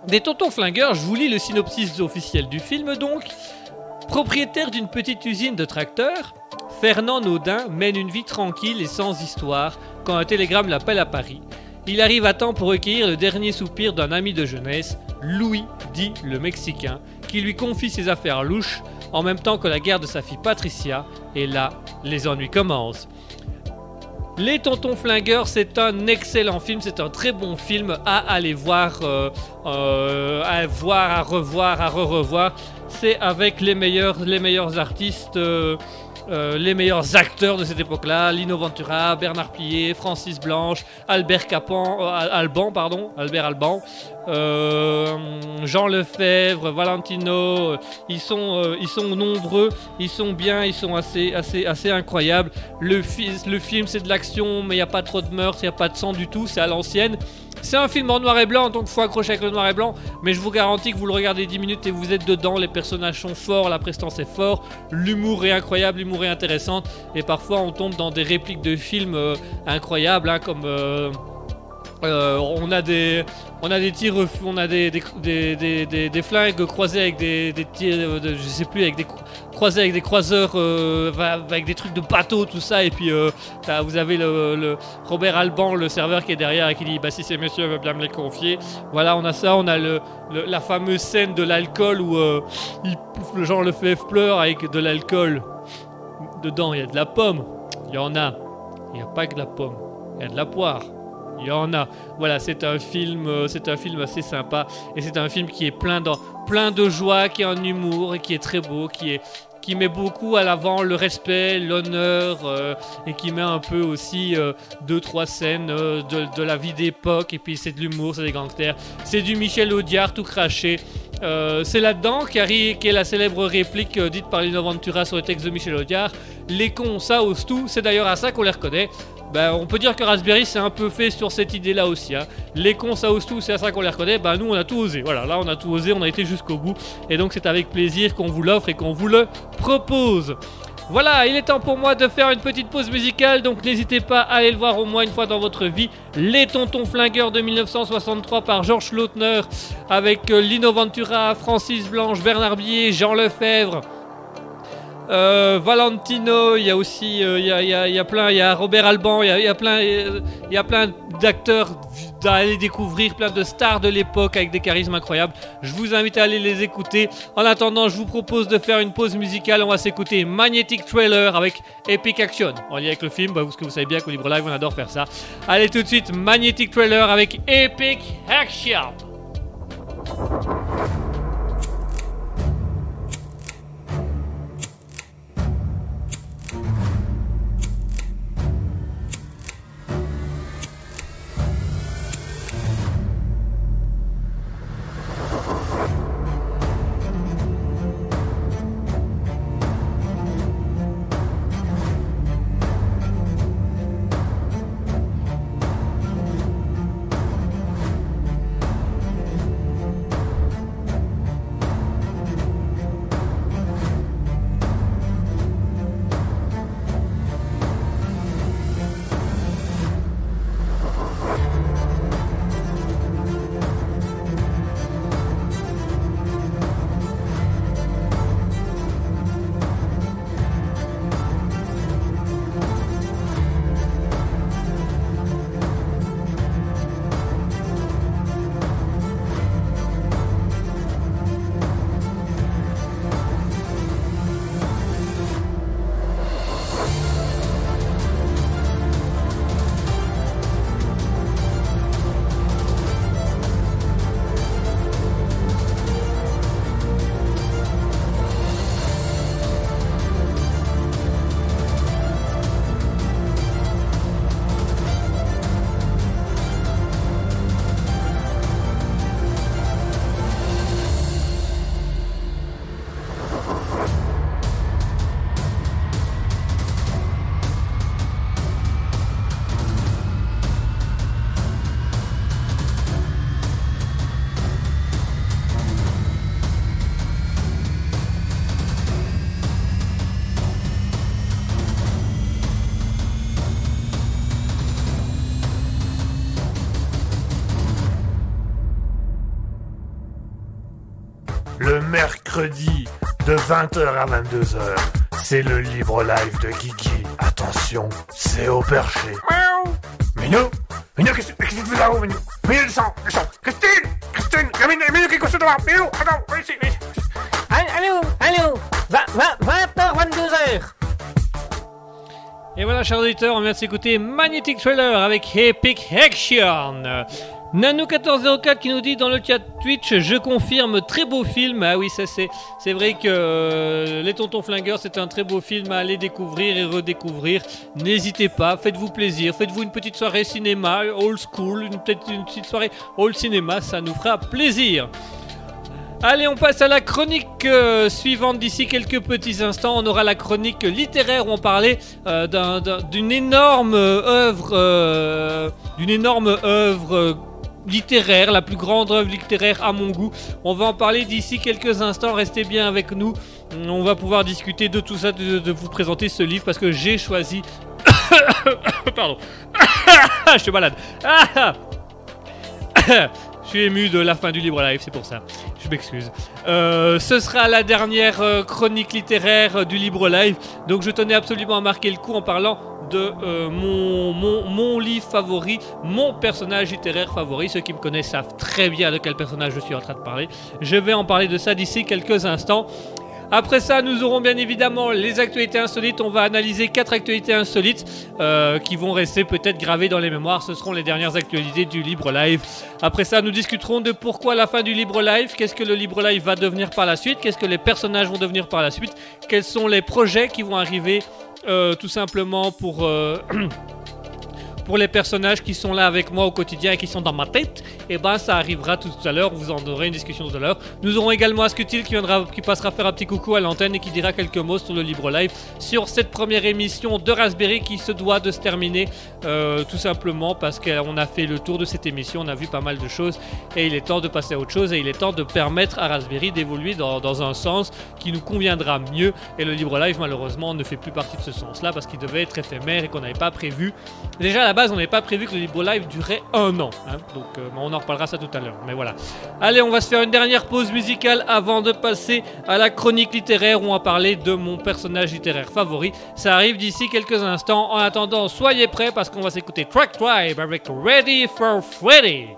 des tontons flingueurs, je vous lis le synopsis officiel du film donc. Propriétaire d'une petite usine de tracteurs, Fernand Naudin mène une vie tranquille et sans histoire quand un télégramme l'appelle à Paris. Il arrive à temps pour recueillir le dernier soupir d'un ami de jeunesse, Louis, dit le Mexicain, qui lui confie ses affaires louches en même temps que la guerre de sa fille Patricia, et là, les ennuis commencent. Les Tontons Flingueurs, c'est un excellent film, c'est un très bon film à aller voir, euh, euh, à voir, à revoir, à re-revoir. C'est avec les meilleurs, les meilleurs artistes, euh, euh, les meilleurs acteurs de cette époque-là, Lino Ventura, Bernard Plier, Francis Blanche, Albert Capan, euh, Al- Alban, pardon, Albert Alban, euh, Jean Lefebvre, Valentino. Ils sont, nombreux, ils sont bien, ils sont assez, assez, assez incroyables. Le film, c'est de l'action, mais il n'y a pas trop de meurtre, il n'y a pas de sang du tout, c'est à l'ancienne. C'est un film en noir et blanc, donc faut accrocher avec le noir et blanc. Mais je vous garantis que vous le regardez 10 minutes et vous êtes dedans. Les personnages sont forts, la prestance est forte, l'humour est incroyable, l'humour est intéressant. Et parfois on tombe dans des répliques de films euh, incroyables, hein, comme euh, euh, on a des, on a tirs, on a des, des, des, des- flingues croisés avec des, tirs, de, je sais plus, avec des cro- croisés avec des croiseurs, euh, avec des trucs de bateau, tout ça. Et puis euh, vous avez le, Robert Alban, le serveur qui est derrière et qui dit, bah si ces messieurs veulent bien me les confier. Voilà, on a ça, on a le, la fameuse scène de l'alcool où euh, le genre le fait pleure avec de l'alcool. Dedans, il y a de la pomme. Il y en a. Il n'y a pas que de la pomme. Il y a de la poire. Il y en a. Voilà, c'est un film, euh, c'est un film assez sympa et c'est un film qui est plein plein de joie, qui est en humour et qui est très beau, qui est qui met beaucoup à l'avant le respect, l'honneur euh, et qui met un peu aussi euh, deux trois scènes euh, de, de la vie d'époque et puis c'est de l'humour, c'est des gangsters, c'est du Michel Audiard tout craché. C'est là-dedans qu'arrive est la célèbre réplique dite par Lino Ventura sur le texte de Michel Audiard. Les cons, ça ose tout. C'est d'ailleurs à ça qu'on les reconnaît. Ben, on peut dire que Raspberry c'est un peu fait sur cette idée-là aussi. hein. Les cons, ça ose tout, c'est à ça qu'on les reconnaît. Ben, nous, on a tout osé. Voilà, là, on a tout osé, on a été jusqu'au bout. Et donc, c'est avec plaisir qu'on vous l'offre et qu'on vous le propose. Voilà, il est temps pour moi de faire une petite pause musicale, donc n'hésitez pas à aller le voir au moins une fois dans votre vie. Les Tontons Flingueurs de 1963 par Georges Lautner, avec euh, Lino Ventura, Francis Blanche, Bernard Billet, Jean Lefebvre. Euh, Valentino, il y a aussi, euh, il y, a, y a- plein, il y a Robert Alban, il y a, euh, y a plein d'acteurs d'aller découvrir, plein de stars de l'époque avec des charismes incroyables. Je vous invite à aller les écouter. En attendant, je vous propose de faire une pause musicale. On va s'écouter Magnetic Trailer avec Epic Action. En lien avec le film, bah, parce que vous savez bien qu'au Libre Live, on adore faire ça. Allez tout de suite, Magnetic Trailer avec Epic Action. Mercredi de 20h à 22h, c'est le libre live de Guigui. Attention, c'est au perché. Miaou Minou Minou, qu'est-ce que qu'est-ce que tu fais là-haut, Minou? Minou, descends, descends Christine Christine Minou, Minou, qu'est-ce que tu dois Minou, attends, viens ici, viens ici. Allô, allô 20h, 22h Et voilà, chers auditeurs, on vient de s'écouter Magnetic Trailer avec Epic Action. Nano1404 qui nous dit dans le chat Twitch, je confirme, très beau film. Ah oui, ça c'est, c'est vrai que euh, Les Tontons Flingueurs, c'est un très beau film à aller découvrir et redécouvrir. N'hésitez pas, faites-vous plaisir, faites-vous une petite soirée cinéma, old school, une, peut-être une petite soirée old cinéma, ça nous fera plaisir. Allez, on passe à la chronique euh, suivante. D'ici quelques petits instants, on aura la chronique littéraire où on parlait euh, d'un- d'un- d'une énorme œuvre, d'une énorme œuvre littéraire, la plus grande œuvre littéraire à mon goût. On va en parler d'ici quelques instants. Restez bien avec nous. On va pouvoir discuter de tout ça, de, vous présenter ce livre parce que j'ai choisi. Pardon. Je suis malade. Je suis ému de la fin du libre live, c'est pour ça. Je m'excuse. Euh, ce sera la dernière euh, chronique littéraire euh, du libre live. Donc je tenais absolument à marquer le coup en parlant de euh, mon, mon, mon livre favori, mon personnage littéraire favori. Ceux qui me connaissent savent très bien de quel personnage je suis en train de parler. Je vais en parler de ça d'ici quelques instants. Après ça, nous aurons bien évidemment les actualités insolites. On va analyser quatre actualités insolites euh, qui vont rester peut-être gravées dans les mémoires. Ce seront les dernières actualités du Libre Live. Après ça, nous discuterons de pourquoi la fin du Libre Live, qu'est-ce que le Libre Live va devenir par la suite, qu'est-ce que les personnages vont devenir par la suite, quels sont les projets qui vont arriver euh, tout simplement pour... euh, pour les personnages qui sont là avec moi au quotidien et qui sont dans ma tête, et ben ça arrivera tout à l'heure. Vous en aurez une discussion tout à l'heure. Nous aurons également Ascutil qui viendra, qui passera faire un petit coucou à l'antenne et qui dira quelques mots sur le Libre Live sur cette première émission de Raspberry qui se doit de se terminer euh, tout simplement parce qu'on a fait le tour de cette émission, on a vu pas mal de choses et il est temps de passer à autre chose et il est temps de permettre à Raspberry d'évoluer dans, dans un sens qui nous conviendra mieux. Et le Libre Live, malheureusement, ne fait plus partie de ce sens-là parce qu'il devait être éphémère et qu'on n'avait pas prévu. Déjà, la base, on n'avait pas prévu que le Libre Live durait un an. hein. Donc, euh, on en reparlera ça tout à l'heure. Mais voilà. Allez, on va se faire une dernière pause musicale avant de passer à la chronique littéraire où on va parler de mon personnage littéraire favori. Ça arrive d'ici quelques instants. En attendant, soyez prêts parce qu'on va s'écouter Track Tribe avec Ready for Freddy.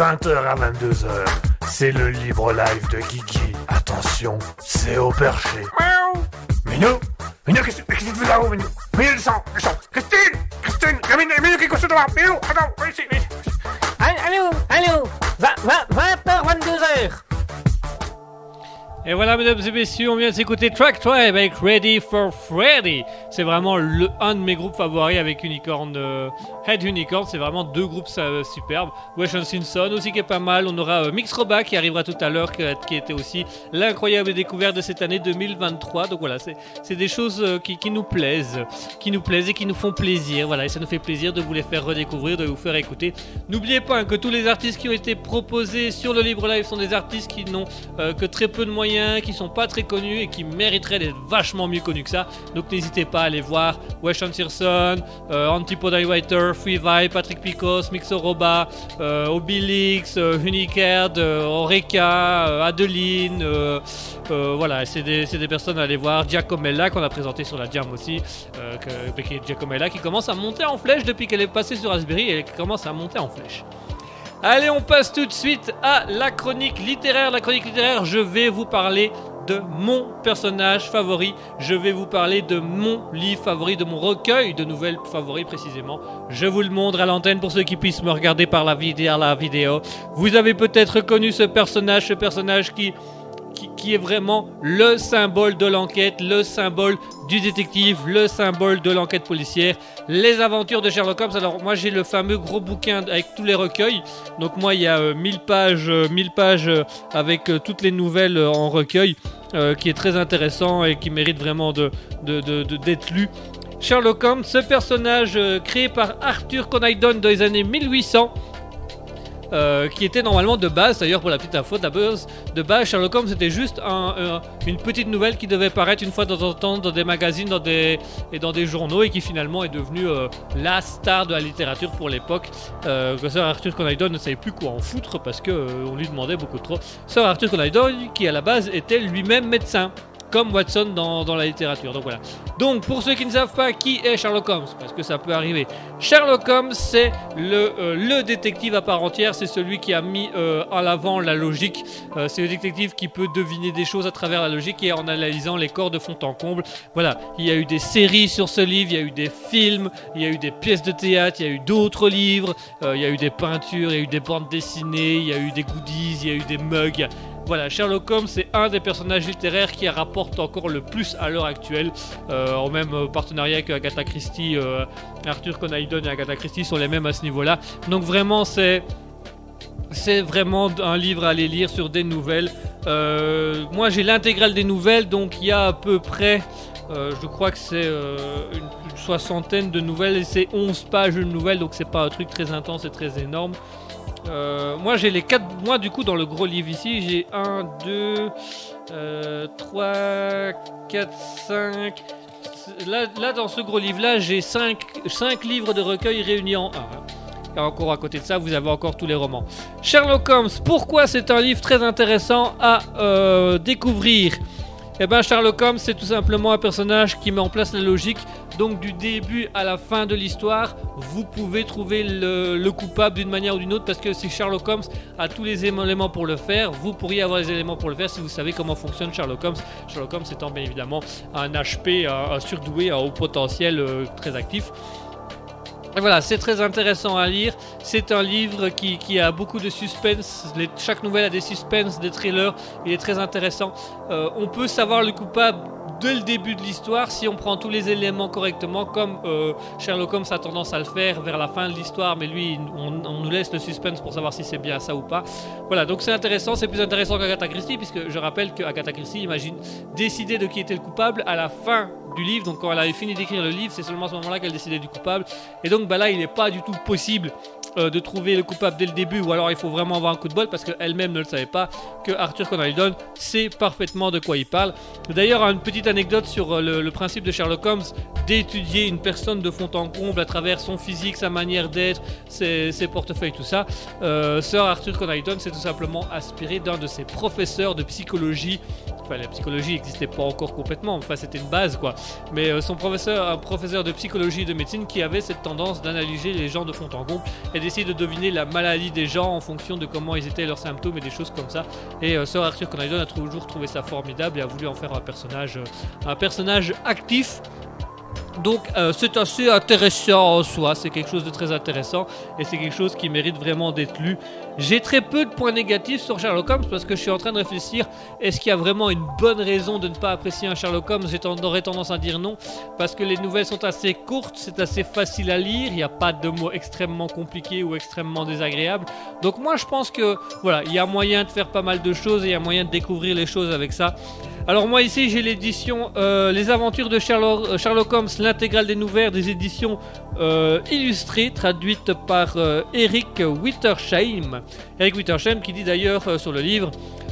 20h à 22h. C'est le libre live de Guigui. Attention, c'est au perché. Miaou. Minou Minou, qu'est-ce qu'est-ce que tu fais là-haut, Minou? Minou, descends, descends. Christine Christine Minou, Minou, qui est devant Minou, attends, viens ici, viens ici. Allô, allô 20h, 22h Et voilà, mesdames et messieurs, on vient de s'écouter Track Tribe avec Ready for Freddy. C'est vraiment un de mes groupes favoris avec Unicorn, euh, Head Unicorn. C'est vraiment deux groupes euh, superbes. Weston Simpson aussi qui est pas mal. On aura euh, Mix Roba qui arrivera tout à l'heure, qui, était aussi l'incroyable découverte de cette année 2023. Donc voilà, c'est des choses euh, qui, nous plaisent, qui nous plaisent et qui nous font plaisir. Voilà, et ça nous fait plaisir de vous les faire redécouvrir, de vous faire écouter. N'oubliez pas hein, que tous les artistes qui ont été proposés sur le Libre Live sont des artistes qui n'ont euh, que très peu de moyens, qui sont pas très connus et qui mériteraient d'être vachement mieux connus que ça. Donc n'hésitez pas à aller voir Weston Searson, euh, Antipode Writer, Free Patrick Picos, Mixoroba, euh, Obilix, euh, Unicard, euh, euh, Adeline. euh, voilà, c'est des, des personnes à aller voir. Giacomella qu'on a présenté sur la Jam aussi, Giacomella qui commence à monter en flèche depuis qu'elle est passée sur Raspberry et qui commence à monter en flèche. Allez, on passe tout de suite à la chronique littéraire. La chronique littéraire, je vais vous parler de mon personnage favori. Je vais vous parler de mon livre favori, de mon recueil de nouvelles favoris précisément. Je vous le montre à l'antenne pour ceux qui puissent me regarder par la vidéo. Vous avez peut-être reconnu ce personnage, ce personnage qui qui, est vraiment le symbole de l'enquête, le symbole du détective, le symbole de l'enquête policière, les aventures de Sherlock Holmes. Alors moi j'ai le fameux gros bouquin avec tous les recueils. Donc moi il y a euh, 1000 pages, euh, 1000 pages euh, avec euh, toutes les nouvelles en recueil, qui est très intéressant et qui mérite vraiment d'être lu. Sherlock Holmes, ce personnage créé par Arthur Conan Doyle dans les années 1800. Euh, qui était normalement de base, d'ailleurs pour la petite info, de base, de base Sherlock Holmes c'était juste un- une petite nouvelle qui devait paraître une fois de temps en temps dans des magazines dans des, et dans des journaux et qui finalement est devenue euh, la star de la littérature pour l'époque. Euh, que Sir Arthur Conan Doyle ne savait plus quoi en foutre parce euh, on lui demandait beaucoup trop. Sir Arthur Conan Doyle qui à la base était lui-même médecin comme Watson dans, dans la littérature. Donc voilà. Donc pour ceux qui ne savent pas qui est Sherlock Holmes, parce que ça peut arriver, Sherlock Holmes c'est le, euh, le détective à part entière, c'est celui qui a mis euh, en avant la logique, Euh, c'est le détective qui peut deviner des choses à travers la logique et en analysant les corps de fond en comble. Voilà, il y a eu des séries sur ce livre, il y a eu des films, il y a eu des pièces de théâtre, il y a eu d'autres livres, euh, il y a eu des peintures, il y a eu des bandes dessinées, il y a eu des goodies, il y a eu des mugs. Voilà, Sherlock Holmes, c'est un des personnages littéraires qui rapporte encore le plus à l'heure actuelle, euh, en même euh, partenariat que Agatha Christie, euh, Arthur Conan Doyle et Agatha Christie sont les mêmes à ce niveau-là. Donc vraiment, c'est vraiment un livre à aller lire sur des nouvelles. Moi, j'ai l'intégrale des nouvelles, donc il y a à peu près, je crois que c'est une, une soixantaine de nouvelles et c'est 11 pages de nouvelles, donc c'est pas un truc très intense et très énorme. Euh, moi j'ai les 4 moi du coup dans le gros livre ici j'ai 1 2 3 4 5 là, dans ce gros livre là j'ai 5, 5 livres de recueil réunis en un. Et encore à côté de ça vous avez encore tous les romans. Sherlock Holmes pourquoi c'est un livre très intéressant à euh, découvrir? Eh ben Sherlock Holmes c'est tout simplement un personnage qui met en place la logique donc du début à la fin de l'histoire, vous pouvez trouver le, le coupable d'une manière ou d'une autre parce que si Sherlock Holmes a tous les éléments pour le faire, vous pourriez avoir les éléments pour le faire si vous savez comment fonctionne Sherlock Holmes. Sherlock Holmes étant bien évidemment un HP, un, un surdoué, un haut potentiel euh, très actif. Voilà, c'est très intéressant à lire. C'est un livre qui, a beaucoup de suspense. Chaque nouvelle a des suspens, des thrillers. Il est très intéressant. Euh, on peut savoir le coupable dès le début de l'histoire si on prend tous les éléments correctement, comme euh, Sherlock Holmes a tendance à le faire vers la fin de l'histoire, mais lui, on, nous laisse le suspense pour savoir si c'est bien ça ou pas. Voilà, donc c'est intéressant, c'est plus intéressant qu'Agatha Christie, puisque je rappelle que Agatha Christie, imagine, décider de qui était le coupable à la fin du livre, donc quand elle avait fini d'écrire le livre, c'est seulement à ce moment-là qu'elle décidait du coupable. Et donc bah là, il n'est pas du tout possible euh, de trouver le coupable dès le début, ou alors il faut vraiment avoir un coup de bol parce qu'elle-même ne le savait pas que Arthur Conan Doyle sait parfaitement de quoi il parle. D'ailleurs, une petite anecdote sur euh, le, principe de Sherlock Holmes d'étudier une personne de fond en comble à travers son physique, sa manière d'être, ses, portefeuilles, tout ça. Euh, Sir Arthur Conan Doyle s'est tout simplement inspiré d'un de ses professeurs de psychologie enfin, la psychologie n'existait pas encore complètement, enfin c'était une base quoi. Mais euh, son professeur, un professeur de psychologie et de médecine qui avait cette tendance d'analyser les gens de fond en comble et d'essayer de deviner la maladie des gens en fonction de comment ils étaient leurs symptômes et des choses comme ça. Et euh, Sir Arthur Conan a toujours trouvé ça formidable et a voulu en faire un personnage, euh, un personnage actif. Donc euh, c'est assez intéressant en soi, c'est quelque chose de très intéressant et c'est quelque chose qui mérite vraiment d'être lu. J'ai très peu de points négatifs sur Sherlock Holmes parce que je suis en train de réfléchir, est-ce qu'il y a vraiment une bonne raison de ne pas apprécier un Sherlock Holmes? J'aurais tendance à dire non, parce que les nouvelles sont assez courtes, c'est assez facile à lire, il n'y a pas de mots extrêmement compliqués ou extrêmement désagréables. Donc moi je pense que voilà, il y a moyen de faire pas mal de choses et il y a moyen de découvrir les choses avec ça. Alors moi ici j'ai l'édition euh, Les aventures de Sherlock, Sherlock Holmes, l'intégrale des nouvelles des éditions euh, illustrées, traduites par euh, Eric Wittersheim. Eric Wittersheim qui dit d'ailleurs euh, sur le livre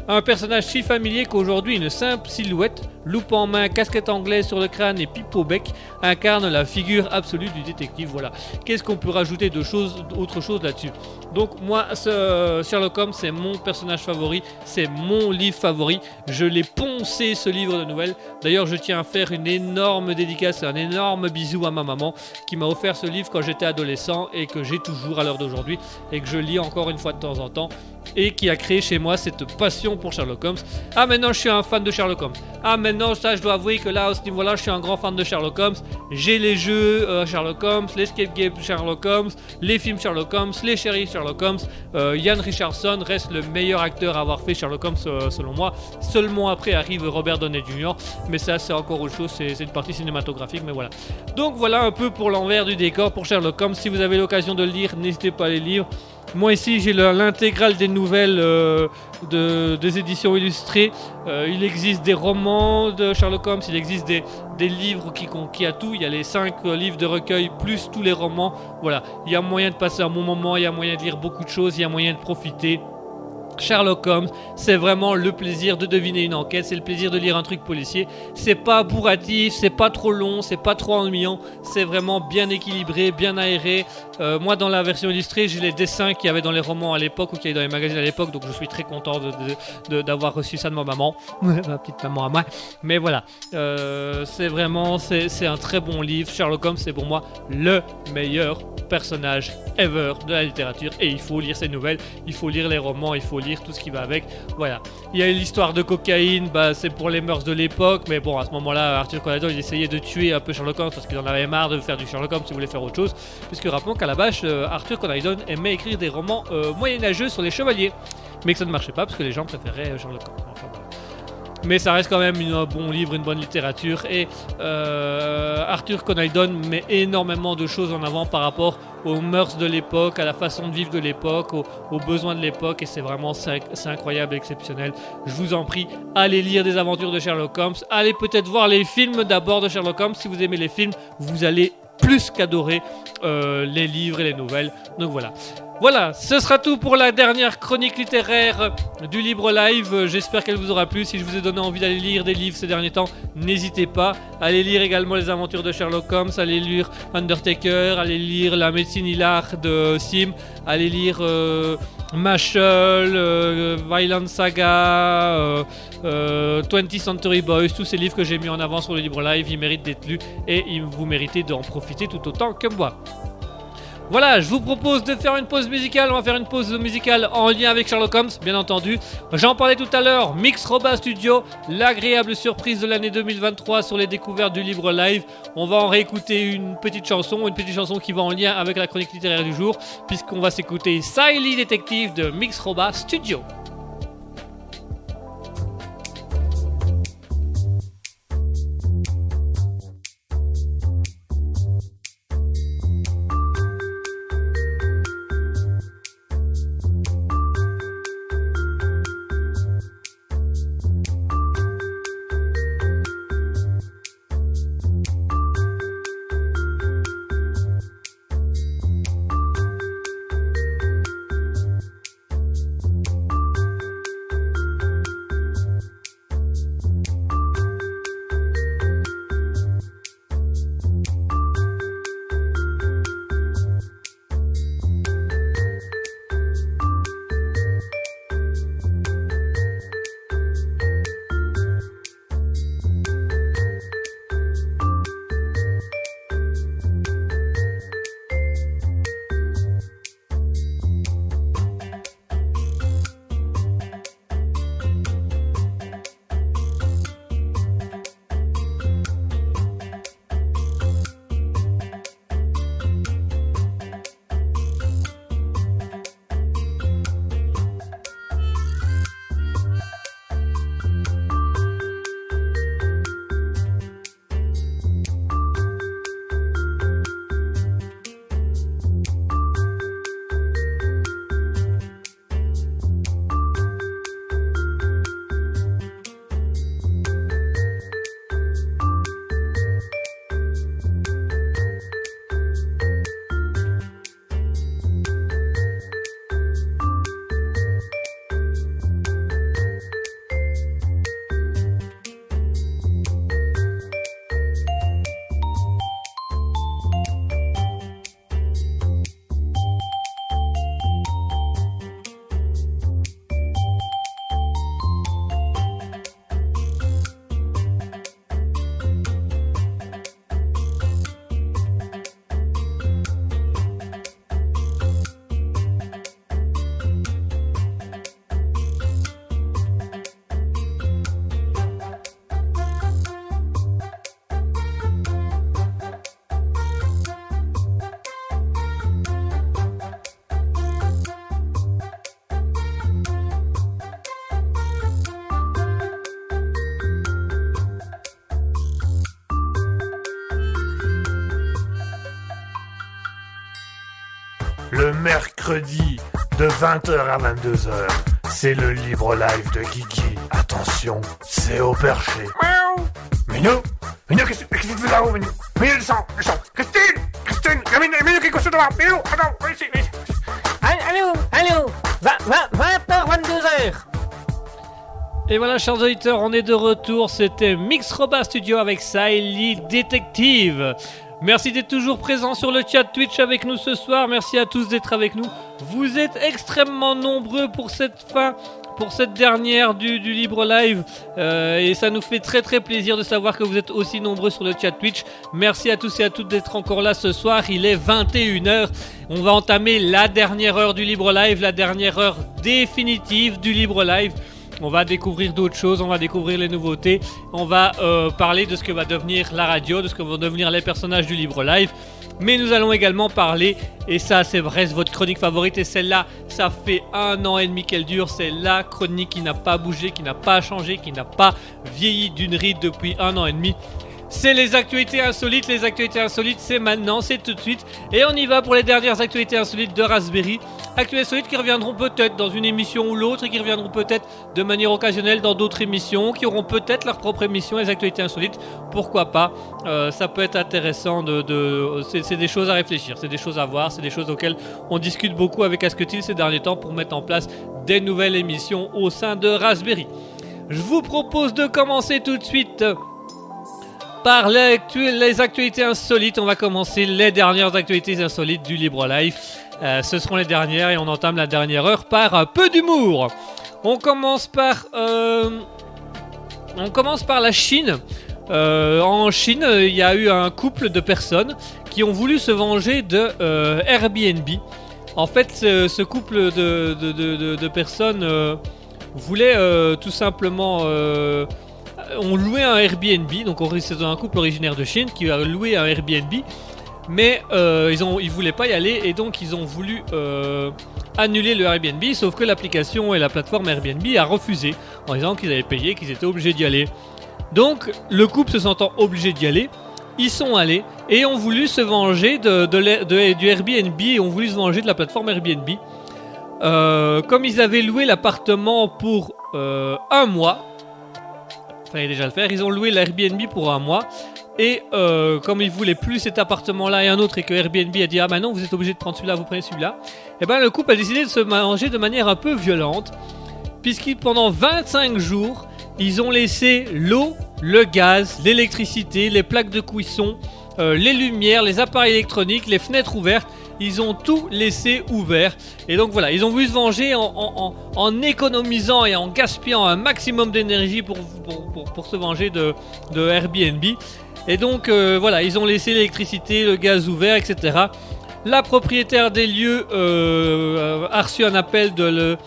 un personnage si familier qu'aujourd'hui une simple silhouette, loupe en main, casquette anglaise sur le crâne et pipe au bec, incarne la figure absolue du détective. Voilà. Qu'est-ce qu'on peut rajouter de choses, d'autre chose là-dessus? Donc moi, Sherlock Holmes, c'est mon personnage favori, c'est mon livre favori. Je l'ai poncé ce livre de nouvelles. D'ailleurs, je tiens à faire une énorme dédicace, un énorme bisou à ma maman qui m'a offert ce livre quand j'étais adolescent et que j'ai toujours à l'heure d'aujourd'hui et que je lis encore une fois de temps en temps et qui a créé chez moi cette passion pour Sherlock Holmes. Ah maintenant je suis un fan de Sherlock Holmes. Ah maintenant ça je dois avouer que là à ce niveau-là je suis un grand fan de Sherlock Holmes. J'ai les jeux euh, Sherlock Holmes, l'escape game Sherlock Holmes, les films Sherlock Holmes, les shérifs Sherlock Holmes. Euh, Ian Richardson reste le meilleur acteur à avoir fait Sherlock Holmes euh, selon moi. Seulement après arrive Robert Downey Jr. Mais ça c'est encore autre chose, c'est une partie cinématographique mais voilà. Donc voilà un peu pour l'envers du décor pour Sherlock Holmes. Si vous avez l'occasion de le lire, n'hésitez pas à les lire. Moi ici j'ai le- l'intégrale des nouvelles euh, de, des éditions illustrées. Euh, il existe des romans de Sherlock Holmes, il existe des, livres qui, qui a tout. Il y a les 5 livres de recueil plus tous les romans. Voilà, il y a moyen de passer un bon moment, il y a moyen de lire beaucoup de choses, il y a moyen de profiter. Sherlock Holmes, c'est vraiment le plaisir de deviner une enquête, c'est le plaisir de lire un truc policier. C'est pas bourratif, c'est pas trop long, c'est pas trop ennuyant, c'est vraiment bien équilibré, bien aéré. Euh, moi, dans la version illustrée, j'ai les dessins qu'il y avait dans les romans à l'époque ou qu'il y avait dans les magazines à l'époque, donc je suis très content d'avoir reçu ça de ma maman, ma petite maman à moi. Mais voilà, euh, c'est vraiment, c'est un très bon livre. Sherlock Holmes, c'est pour moi le meilleur personnage ever de la littérature et il faut lire ses nouvelles, il faut lire les romans, il faut lire tout ce qui va avec. Voilà. Il y a l'histoire de cocaïne, bah, c'est pour les mœurs de l'époque, mais bon, à ce moment-là, Arthur Conan Doyle il essayait de tuer un peu Sherlock Holmes parce qu'il en avait marre de faire du Sherlock Holmes, il voulait faire autre chose. Puisque rappelons qu'à la base, euh, Arthur Conan aimait écrire des romans euh, moyenâgeux sur les chevaliers, mais que ça ne marchait pas parce que les gens préféraient euh, Sherlock Holmes. Mais ça reste quand même un bon livre, une bonne littérature. Et euh, Arthur Conan met énormément de choses en avant par rapport aux mœurs de l'époque, à la façon de vivre de l'époque, aux, besoins de l'époque. Et c'est vraiment c'est incroyable, exceptionnel. Je vous en prie, allez lire des aventures de Sherlock Holmes. Allez peut-être voir les films d'abord de Sherlock Holmes. Si vous aimez les films, vous allez plus qu'adorer euh, les livres et les nouvelles. Donc voilà. Voilà, ce sera tout pour la dernière chronique littéraire du Libre Live. Euh, J'espère qu'elle vous aura plu. Si je vous ai donné envie d'aller lire des livres ces derniers temps, n'hésitez pas. Allez lire également les aventures de Sherlock Holmes, allez lire Undertaker, allez lire La médecine hilar de Sim, allez lire euh, Mashal, euh, Violent Saga, euh, euh, 20th Century Boys, tous ces livres que j'ai mis en avant sur le Libre Live, ils méritent d'être lus et vous méritez d'en profiter tout autant que moi. Voilà, je vous propose de faire une pause musicale. On va faire une pause musicale en lien avec Sherlock Holmes, bien entendu. J'en parlais tout à l'heure. Mix Roba Studio, l'agréable surprise de l'année 2023 sur les découvertes du libre live. On va en réécouter une petite chanson, une petite chanson qui va en lien avec la chronique littéraire du jour, puisqu'on va s'écouter Siley Detective de Mix Roba Studio. Le mercredi de 20h à 22h. C'est le libre live de Guigui. Attention, c'est au perché. Miaou Minou Minou, qu'est-ce qu'est-ce que tu fais là-haut, Minou? Minou, descends, descends Christine Christine Gamine, Minou, qui couche devant Minou, attends, viens ici, viens ici Allô, allô 20h, 22h Et voilà, chers auditeurs, on est de retour. C'était Mix Roba Studio avec Siley Detective. Merci d'être toujours présent sur le chat Twitch avec nous ce soir. Merci à tous d'être avec nous. Vous êtes extrêmement nombreux pour cette fin, pour cette dernière du, Libre Live. Euh, et ça nous fait très très plaisir de savoir que vous êtes aussi nombreux sur le chat Twitch. Merci à tous et à toutes d'être encore là ce soir. Il est 21h. On va entamer la dernière heure du Libre Live, la dernière heure définitive du Libre Live. On va découvrir d'autres choses, on va découvrir les nouveautés, on va euh, parler de ce que va devenir la radio, de ce que vont devenir les personnages du Libre Live. Mais nous allons également parler, et ça c'est vrai, c'est votre chronique favorite, et celle-là, ça fait un an et demi qu'elle dure, c'est la chronique qui n'a pas bougé, qui n'a pas changé, qui n'a pas vieilli d'une ride depuis un an et demi. C'est les actualités insolites, les actualités insolites c'est maintenant, c'est tout de suite. Et on y va pour les dernières actualités insolites de Raspberry. Actualités insolites qui reviendront peut-être dans une émission ou l'autre et qui reviendront peut-être de manière occasionnelle dans d'autres émissions, qui auront peut-être leur propre émission, les actualités insolites. Pourquoi pas Euh, Ça peut être intéressant de... de- c'est des choses à réfléchir, c'est des choses à voir, c'est des choses auxquelles on discute beaucoup avec Asketil ces derniers temps pour mettre en place des nouvelles émissions au sein de Raspberry. Je vous propose de commencer tout de suite par les, actu- les actualités insolites. On va commencer les dernières actualités insolites du Libre Life. Euh, ce seront les dernières et on entame la dernière heure par un peu d'humour. On commence par, euh, la Chine. Euh, en Chine, il y a eu un couple de personnes qui ont voulu se venger de Airbnb. En fait, ce, couple de, de- personnes voulait tout simplement euh, on louait un Airbnb, donc on- c'est un couple originaire de Chine qui a loué un Airbnb, mais euh, ils ont ils voulaient pas y aller et donc ils ont voulu euh, annuler le Airbnb, sauf que l'application et la plateforme Airbnb a refusé en disant qu'ils avaient payé, qu'ils étaient obligés d'y aller. Donc le couple se sentant obligé d'y aller, ils sont allés et ont voulu se venger de, du Airbnb et ont voulu se venger de la plateforme Airbnb. Euh, comme ils avaient loué l'appartement pour un mois, fallait déjà le faire. Ils ont loué l'Airbnb pour un mois. Et euh, comme ils voulaient plus cet appartement-là et un autre, et que Airbnb a dit Ah, non, vous êtes obligé de prendre celui-là, vous prenez celui-là. Et ben le couple a décidé de se manger de manière un peu violente. Puisqu'ils, pendant 25 jours, ils ont laissé l'eau, le gaz, l'électricité, les plaques de cuisson, euh, les lumières, les appareils électroniques, les fenêtres ouvertes. Ils ont tout laissé ouvert. Et donc voilà, ils ont voulu se venger en, en- en- en économisant et en gaspillant un maximum d'énergie pour, pour, pour- pour se venger de, de Airbnb. Et donc euh, voilà, ils ont laissé l'électricité, le gaz ouvert, etc. La propriétaire des lieux euh, a reçu un appel de,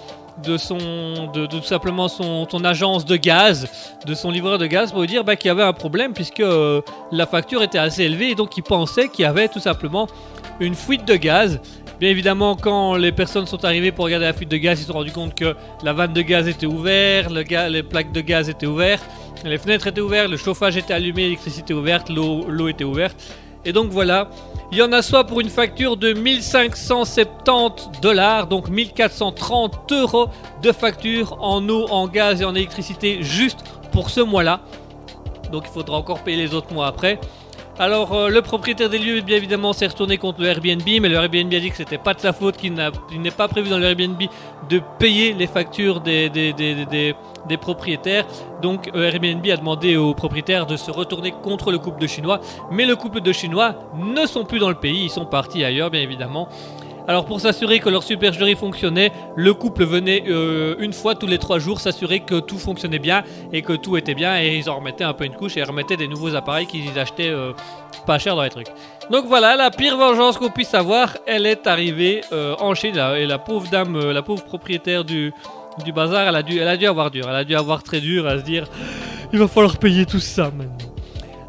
son, tout simplement son, agence de gaz, de son livreur de gaz pour lui dire bah, qu'il y avait un problème puisque euh, la facture était assez élevée et donc il pensait qu'il y avait tout simplement une fuite de gaz. Bien évidemment, quand les personnes sont arrivées pour regarder la fuite de gaz, ils se sont rendus compte que la vanne de gaz était ouverte, les plaques de gaz étaient ouvertes, les fenêtres étaient ouvertes, le chauffage était allumé, l'électricité ouverte, l'eau l'eau était ouverte. Et donc voilà, il y en a soit pour une facture de 1570 dollars, donc 1430 euros de facture en eau, en gaz et en électricité juste pour ce mois-là. Donc il faudra encore payer les autres mois après. Alors euh, le propriétaire des lieux bien évidemment s'est retourné contre le Airbnb, mais le Airbnb a dit que c'était pas de sa faute, qu'il n'est pas prévu dans le Airbnb de payer les factures des propriétaires. Donc euh, Airbnb a demandé aux propriétaires de se retourner contre le couple de Chinois, mais le couple de Chinois ne sont plus dans le pays, ils sont partis ailleurs bien évidemment. Alors pour s'assurer que leur supercherie fonctionnait, le couple venait euh, une fois tous les trois jours s'assurer que tout fonctionnait bien et que tout était bien et ils en remettaient un peu une couche et remettaient des nouveaux appareils qu'ils achetaient euh, pas cher dans les trucs. Donc voilà, la pire vengeance qu'on puisse avoir, elle est arrivée euh, en Chine et la pauvre dame, la pauvre propriétaire du, du bazar, elle a, dû, elle a dû avoir dur, elle a dû avoir très dur à se dire il va falloir payer tout ça maintenant.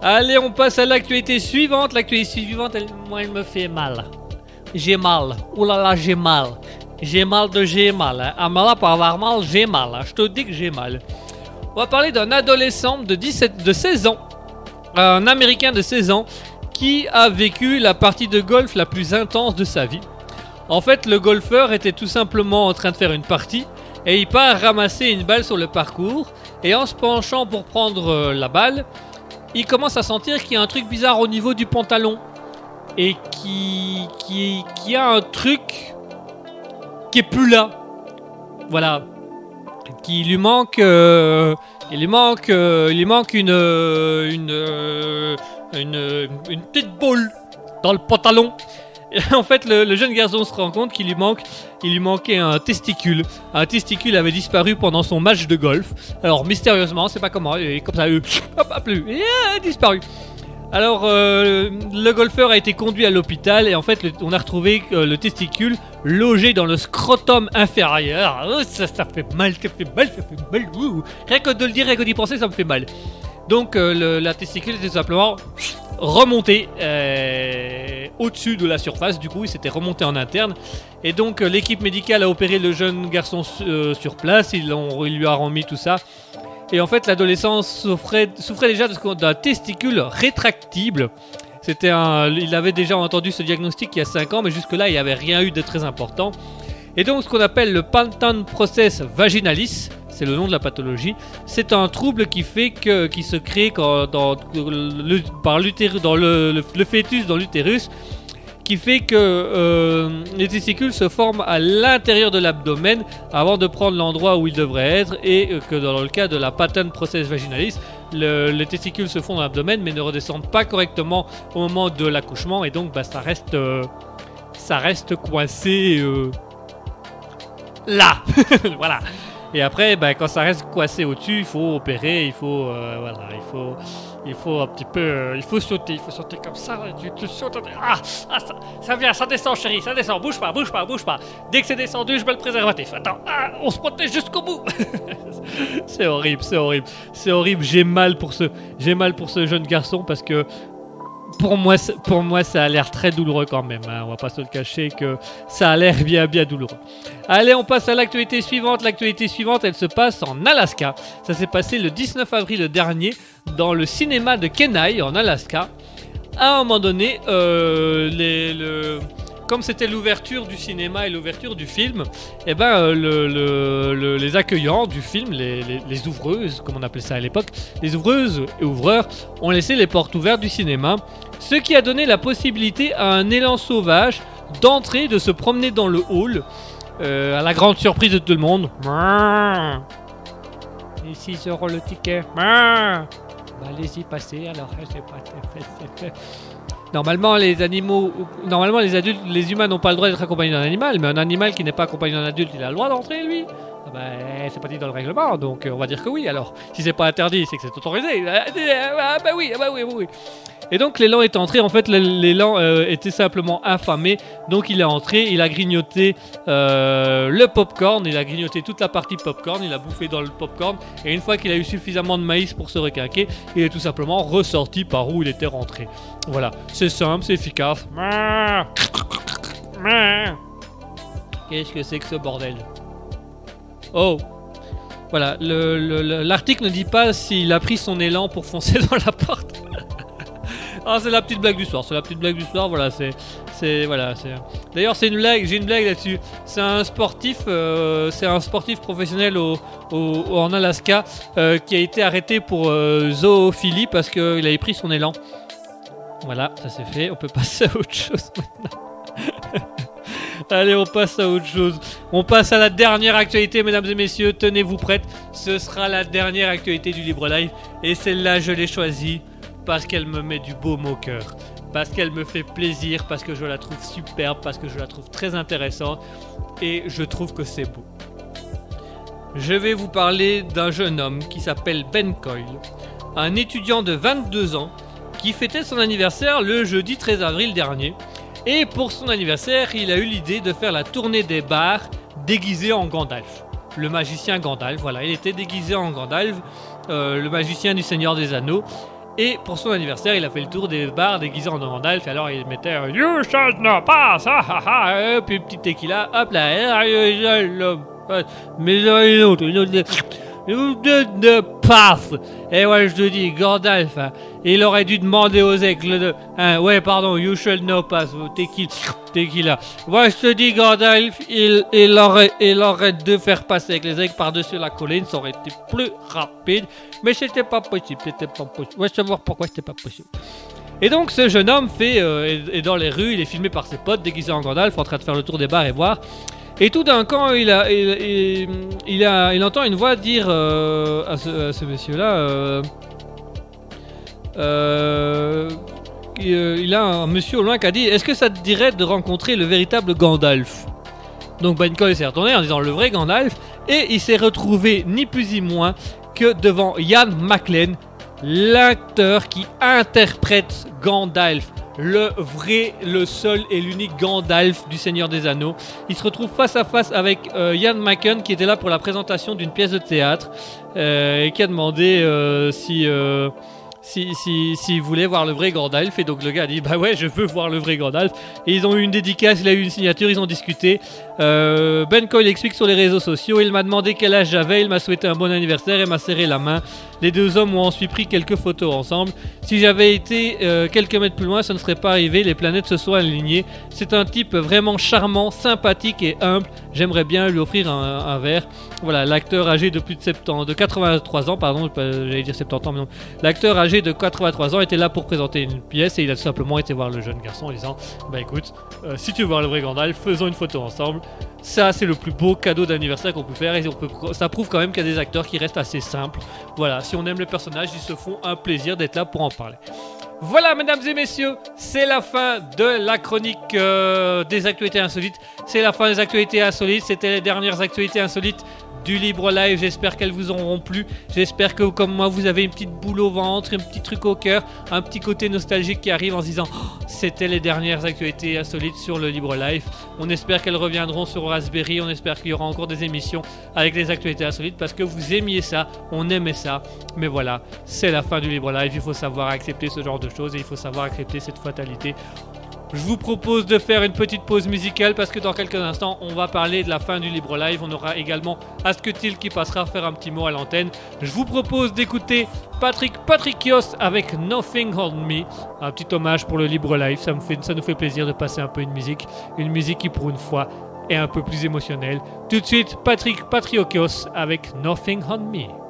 Allez, on passe à l'actualité suivante. L'actualité suivante, elle, moi, elle me fait mal. J'ai mal. Là, j'ai mal. J'ai mal de j'ai mal. Mais là, pour avoir mal, j'ai mal. hein. Je te dis que j'ai mal. On va parler d'un adolescent de, 17, de 16 ans. Un Américain de 16 ans qui a vécu la partie de golf la plus intense de sa vie. En fait, le golfeur était tout simplement en train de faire une partie et il part ramasser une balle sur le parcours. Et en se penchant pour prendre euh, la balle, il commence à sentir qu'il y a un truc bizarre au niveau du pantalon et qui a un truc qui est plus là. Voilà, qui lui manque. euh, il lui manque, euh, il lui manque une euh, une, une petite boule dans le pantalon. En fait, le, jeune garçon se rend compte qu'il lui manque, il lui manquait un testicule. Un testicule avait disparu pendant son match de golf. Alors mystérieusement, c'est pas comment, et comme ça, hop, hop, disparu. Alors, euh, le golfeur a été conduit à l'hôpital et en fait, on a retrouvé euh, le testicule logé dans le scrotum inférieur. Oh, ça, fait mal, ça fait mal, ça fait mal. Rien que de le dire, rien que d'y penser, ça me fait mal. Donc, euh, le- la testicule était simplement remontée au-dessus de la surface. Du coup, il s'était remonté en interne. Et donc, l'équipe médicale a opéré le jeune garçon sur place. Il lui a remis tout ça. Et en fait, l'adolescent souffrait, déjà d'un testicule rétractible. C'était un, il avait déjà entendu ce diagnostic il y a 5 ans, mais jusque-là, il n'y avait rien eu de très important. Et donc, ce qu'on appelle le Pantan process vaginalis, c'est le nom de la pathologie, c'est un trouble qui fait que, qui se crée quand, dans, le, par dans le fœtus dans l'utérus, qui fait que euh, les testicules se forment à l'intérieur de l'abdomen avant de prendre l'endroit où ils devraient être, et euh, que dans le cas de la Patent process vaginalis, le- les testicules se font dans l'abdomen mais ne redescendent pas correctement au moment de l'accouchement, et donc bah, ça reste, euh, ça reste coincé là, voilà. Et après, bah, quand ça reste coincé au-dessus, il faut opérer, il faut, voilà, il faut, il faut un petit peu, euh, il faut sauter, il faut sauter comme ça, tu, tu sautes, ah, ah, ça, vient, ça descend, chérie, ça descend, bouge pas, bouge pas, bouge pas. Dès que c'est descendu, je mets le préservatif. Attends, ah, on se protège jusqu'au bout. c'est horrible, c'est horrible, c'est horrible. J'ai mal pour ce, j'ai mal pour ce jeune garçon parce que pour moi, pour moi, ça a l'air très douloureux quand même. hein. On va pas se le cacher que ça a l'air bien, bien douloureux. Allez, on passe à l'actualité suivante. L'actualité suivante, elle se passe en Alaska. Ça s'est passé le 19 avril dernier dans le cinéma de Kenai en Alaska. À un moment donné, euh, les, le- comme c'était l'ouverture du cinéma et l'ouverture du film, eh ben, euh, le- le- le- les accueillants du film, les, les- les ouvreuses, comme on appelait ça à l'époque, les ouvreuses et ouvreurs ont laissé les portes ouvertes du cinéma, ce qui a donné la possibilité à un élan sauvage d'entrer, de se promener dans le hall, euh, à la grande surprise de tout le monde. Et 6 euros le ticket. Bah, allez-y, passez, alors c'est pas Normalement, les animaux, normalement, les adultes, les humains n'ont pas le droit d'être accompagnés d'un animal, mais un animal qui n'est pas accompagné d'un adulte, il a le droit d'entrer, lui. Ah bah, c'est pas dit dans le règlement, donc euh, on va dire que oui. Alors, si c'est pas interdit, c'est que c'est autorisé. Ah ah, bah oui, ah bah oui, ah bah oui. Et donc l'élan est entré, en fait l'élan euh, était simplement affamé, donc il est entré, il a grignoté euh, le popcorn, il a grignoté toute la partie popcorn, il a bouffé dans le popcorn, et une fois qu'il a eu suffisamment de maïs pour se requinquer, il est tout simplement ressorti par où il était rentré. Voilà, c'est simple, c'est efficace. Qu'est-ce que c'est que ce bordel? Oh Voilà, le- le- le- l'article ne dit pas s'il a pris son élan pour foncer dans la porte. Ah, c'est la petite blague du soir. C'est la petite blague du soir. Voilà, c'est, voilà. D'ailleurs, c'est une blague. J'ai une blague là-dessus. C'est un sportif, euh, c'est un sportif professionnel au, au- en Alaska euh, qui a été arrêté pour euh, zoophilie parce qu'il avait pris son élan. Voilà, ça c'est fait. On peut passer à autre chose maintenant. Allez, on passe à autre chose. On passe à la dernière actualité, mesdames et messieurs. Tenez-vous prêtes. Ce sera la dernière actualité du Libre Live. Et celle-là, je l'ai choisie parce qu'elle me met du baume au. Parce qu'elle me fait plaisir, parce que je la trouve superbe, parce que je la trouve très intéressante. Et je trouve que c'est beau. Je vais vous parler d'un jeune homme qui s'appelle Ben Coyle. Un étudiant de 22 ans qui fêtait son anniversaire le jeudi 13 avril dernier. Et pour son anniversaire, il a eu l'idée de faire la tournée des bars déguisé en Gandalf. Le magicien Gandalf, voilà, il était déguisé en Gandalf, euh, le magicien du Seigneur des Anneaux. Et pour son anniversaire, il a fait le tour des bars déguisés en Gandalf. Alors il mettait euh, You shall not pass, ah ah ah, puis petit tequila, hop là, mais une autre, une autre. Who did the path Et ouais, je te dis, Gandalf, hein, il aurait dû demander aux aigles de... Hein, ouais, pardon, you shall know pass. T'es qui T'es qui là Ouais, je te dis, Gandalf, il, il, aurait, il aurait dû faire passer avec les aigles par-dessus la colline, ça aurait été plus rapide. Mais c'était pas possible, c'était pas possible. On va savoir pourquoi c'était pas possible. Et donc ce jeune homme fait euh, est, est dans les rues, il est filmé par ses potes déguisé en Gandalf en train de faire le tour des bars et voir. Et tout d'un coup, il, entend une voix dire euh, à ce, monsieur-là. euh, euh, il, a un monsieur au loin qui a dit Est-ce que ça te dirait de rencontrer le véritable Gandalf? Donc Cole s'est retourné en disant le vrai Gandalf et il s'est retrouvé ni plus ni moins que devant Ian McLean, l'acteur qui interprète Gandalf, le vrai, le seul et l'unique Gandalf du Seigneur des Anneaux. Il se retrouve face à face avec euh, Ian qui était là pour la présentation d'une pièce de théâtre euh, et qui a demandé euh, si, euh, si, si, voulait voir le vrai Gandalf. Et donc le gars a dit Bah ouais, je veux voir le vrai Gandalf. Et ils ont eu une dédicace, il a eu une signature, ils ont discuté. Euh, ben Coyle explique sur les réseaux sociaux Il m'a demandé quel âge j'avais, il m'a souhaité un bon anniversaire et m'a serré la main. Les deux hommes ont ensuite pris quelques photos ensemble. Si j'avais été euh, quelques mètres plus loin, ça ne serait pas arrivé, les planètes se sont alignées. C'est un type vraiment charmant, sympathique et humble. J'aimerais bien lui offrir un, verre. Voilà, l'acteur âgé de plus de 70, de 83 ans, pardon, j'allais dire 70 ans, mais non. L'acteur âgé de 83 ans était là pour présenter une pièce et il a tout simplement été voir le jeune garçon en disant Bah écoute, euh, si tu veux voir le vrai Gandalf, faisons une photo ensemble. Ça, c'est le plus beau cadeau d'anniversaire qu'on peut faire et ça prouve quand même qu'il y a des acteurs qui restent assez simples. Voilà, si on aime les personnages, ils se font un plaisir d'être là pour en parler. Voilà, mesdames et messieurs, c'est la fin de la chronique euh, des actualités insolites. C'est la fin des actualités insolites. C'était les dernières actualités insolites du Libre Live. J'espère qu'elles vous auront plu. J'espère que, comme moi, vous avez une petite boule au ventre, un petit truc au cœur, un petit côté nostalgique qui arrive en se disant Oh, c'était les dernières actualités insolites sur le Libre Live. On espère qu'elles reviendront sur Raspberry. On espère qu'il y aura encore des émissions avec des actualités insolites parce que vous aimiez ça, on aimait ça. Mais voilà, c'est la fin du Libre Live. Il faut savoir accepter ce genre de choses et il faut savoir accepter cette fatalité. Je vous propose de faire une petite pause musicale parce que dans quelques instants, on va parler de la fin du Libre Live. On aura également Asketil qui passera faire un petit mot à l'antenne. Je vous propose d'écouter Patrick Patrickios avec Nothing on Me. Un petit hommage pour le Libre Live. Ça, nous fait plaisir de passer un peu une musique. Une musique qui, pour une fois, est un peu plus émotionnelle. Tout de suite, Patrick Patriokios avec Nothing on Me.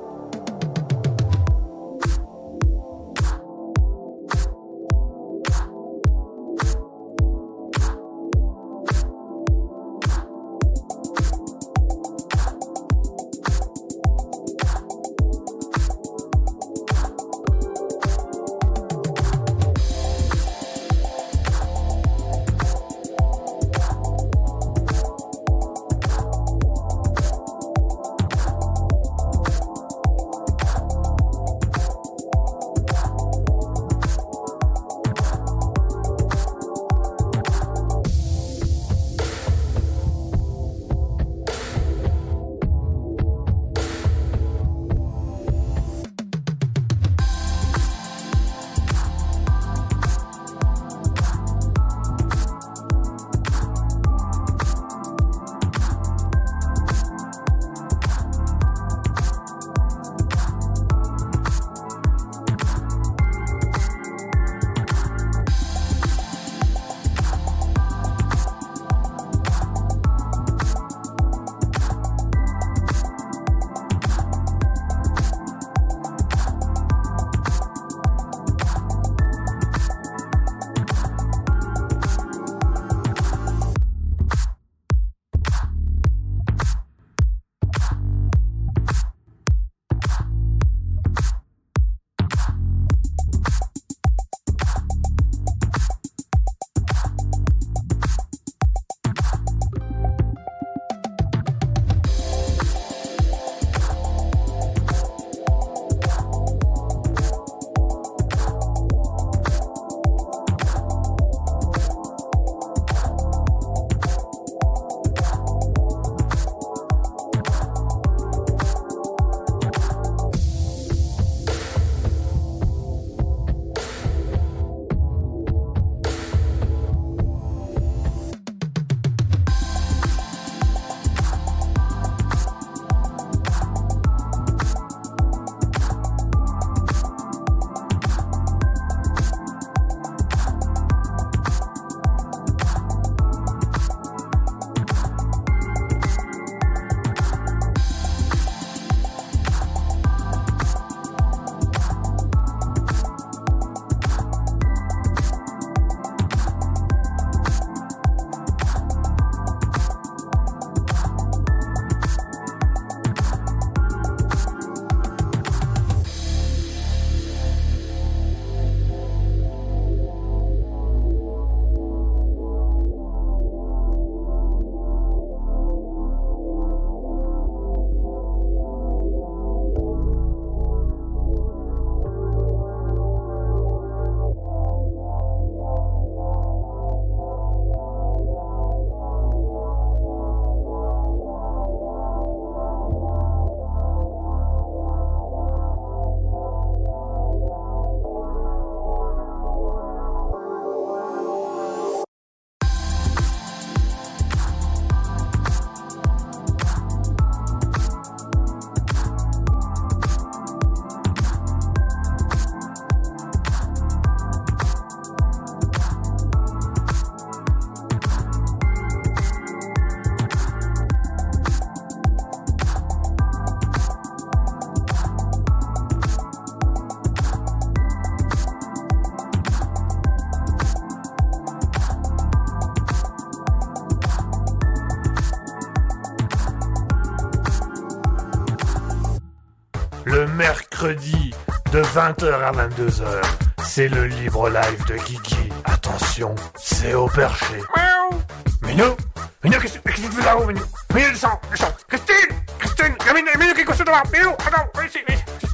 20h à 22h. C'est le libre live de Guigui. Attention, c'est au perché. Miaou. Minou Minou, qu'est-ce qu'est-ce que tu fais là-haut, Minou? Minou, descends, descends. Christine Christine Gamine, Minou, qui couche devant Minou, attends, viens ici, viens ici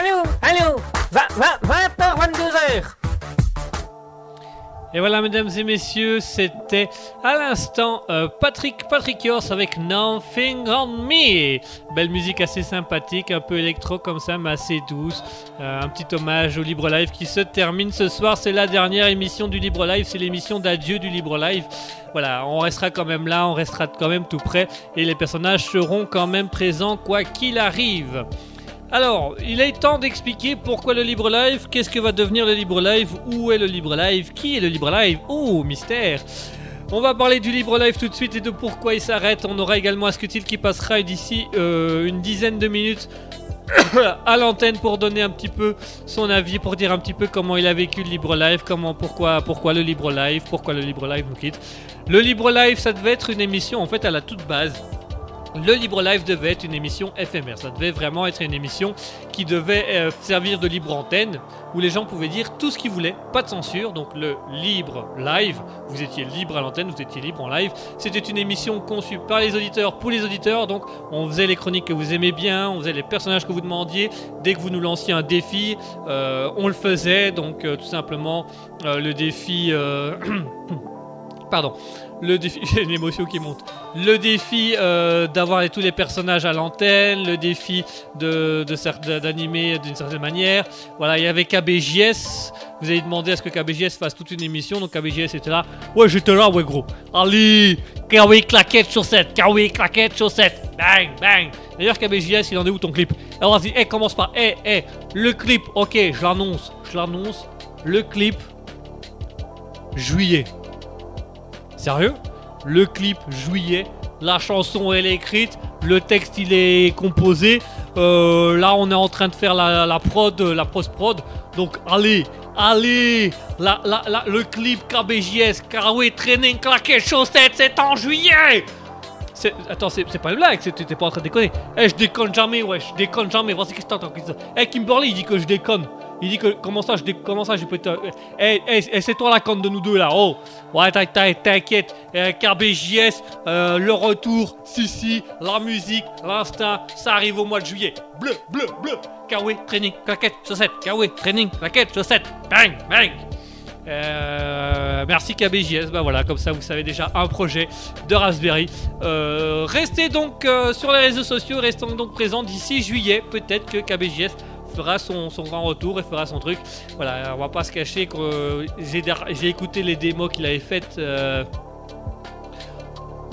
Allô, allô 20h, 22h Et voilà, mesdames et messieurs, c'était à l'instant euh, Patrick Patrickios avec Nothing on Me. Belle musique assez sympathique, un peu électro comme ça, mais assez douce. Euh, un petit hommage au Libre Live qui se termine ce soir. C'est la dernière émission du Libre Live, c'est l'émission d'adieu du Libre Live. Voilà, on restera quand même là, on restera quand même tout près, et les personnages seront quand même présents quoi qu'il arrive. Alors, il est temps d'expliquer pourquoi le Libre Live, qu'est-ce que va devenir le Libre Live, où est le Libre Live, qui est le Libre Live, oh, mystère on va parler du Libre Live tout de suite et de pourquoi il s'arrête. On aura également Ascutil qui passera d'ici euh, une dizaine de minutes à l'antenne pour donner un petit peu son avis, pour dire un petit peu comment il a vécu le Libre Live, comment, pourquoi, pourquoi le Libre Live, pourquoi le Libre Live nous quitte. Le Libre Live, ça devait être une émission en fait à la toute base. Le Libre Live devait être une émission éphémère. Ça devait vraiment être une émission qui devait euh, servir de libre antenne, où les gens pouvaient dire tout ce qu'ils voulaient, pas de censure. Donc le Libre Live, vous étiez libre à l'antenne, vous étiez libre en live. C'était une émission conçue par les auditeurs pour les auditeurs. Donc on faisait les chroniques que vous aimez bien, on faisait les personnages que vous demandiez. Dès que vous nous lanciez un défi, euh, on le faisait. Donc euh, tout simplement le défi. Pardon. Le défi, j'ai une émotion qui monte. Le défi euh, d'avoir tous les personnages à l'antenne, le défi de, de d'animer d'une certaine manière. Voilà, il y avait KBJS. Vous avez demandé à ce que KBJS fasse toute une émission, donc KBJS était là. Ouais, j'étais là, ouais, gros. Allez, Kawaii claquette chaussette, Kawaii claquette chaussette. Bang, bang. D'ailleurs, KBJS, il en est où ton clip? Alors, vas-y, hey, commence par, hey, hey, le clip, ok, je l'annonce, je l'annonce. Le clip, juillet. Sérieux Le clip juillet, la chanson elle est écrite, le texte il est composé. Euh, là on est en train de faire la, prod, la post prod. Donc allez, allez, le clip KBJS, Karaway Training Claquet Chaussette, c'est en juillet. Attends, c'est pas une blague, t'es pas en train de déconner. Eh, je déconne jamais, ouais, je déconne jamais. Voici qu'est-ce que t'entends. Eh, Kimberly, il dit que je déconne. Il dit que comment ça, je déconne, comment ça, je peux te. Eh, eh, eh, c'est toi la conne de nous deux là, oh. Ouais, t'in- t'in- t'inquiète. Euh, KBJS, euh, le retour, si, si, la musique, l'instinct, ça arrive au mois de juillet. Bleu, bleu, bleu. Kawaii, training, claquette, chaussette. Kawaii, training, claquette, chaussette. Bang, bang. Euh, merci KBJS, bah voilà, comme ça vous savez déjà un projet de Raspberry. Euh, restez donc sur les réseaux sociaux, restons donc présents d'ici juillet. Peut-être que KBJS fera son, son grand retour et fera son truc. Voilà, on va pas se cacher que euh, j'ai écouté les démos qu'il avait faites. euh,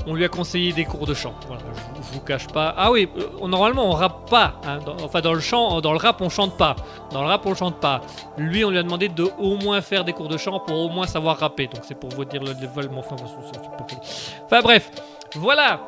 on lui a conseillé des cours de chant. Voilà, je, vous cache pas. Ah oui, euh, normalement on rappe pas. hein. Enfin dans le chant, dans le rap on chante pas. Dans le rap on chante pas. Lui on lui a demandé de au moins faire des cours de chant pour au moins savoir rapper. Donc c'est pour vous dire le level. mais Enfin. Enfin bref, voilà.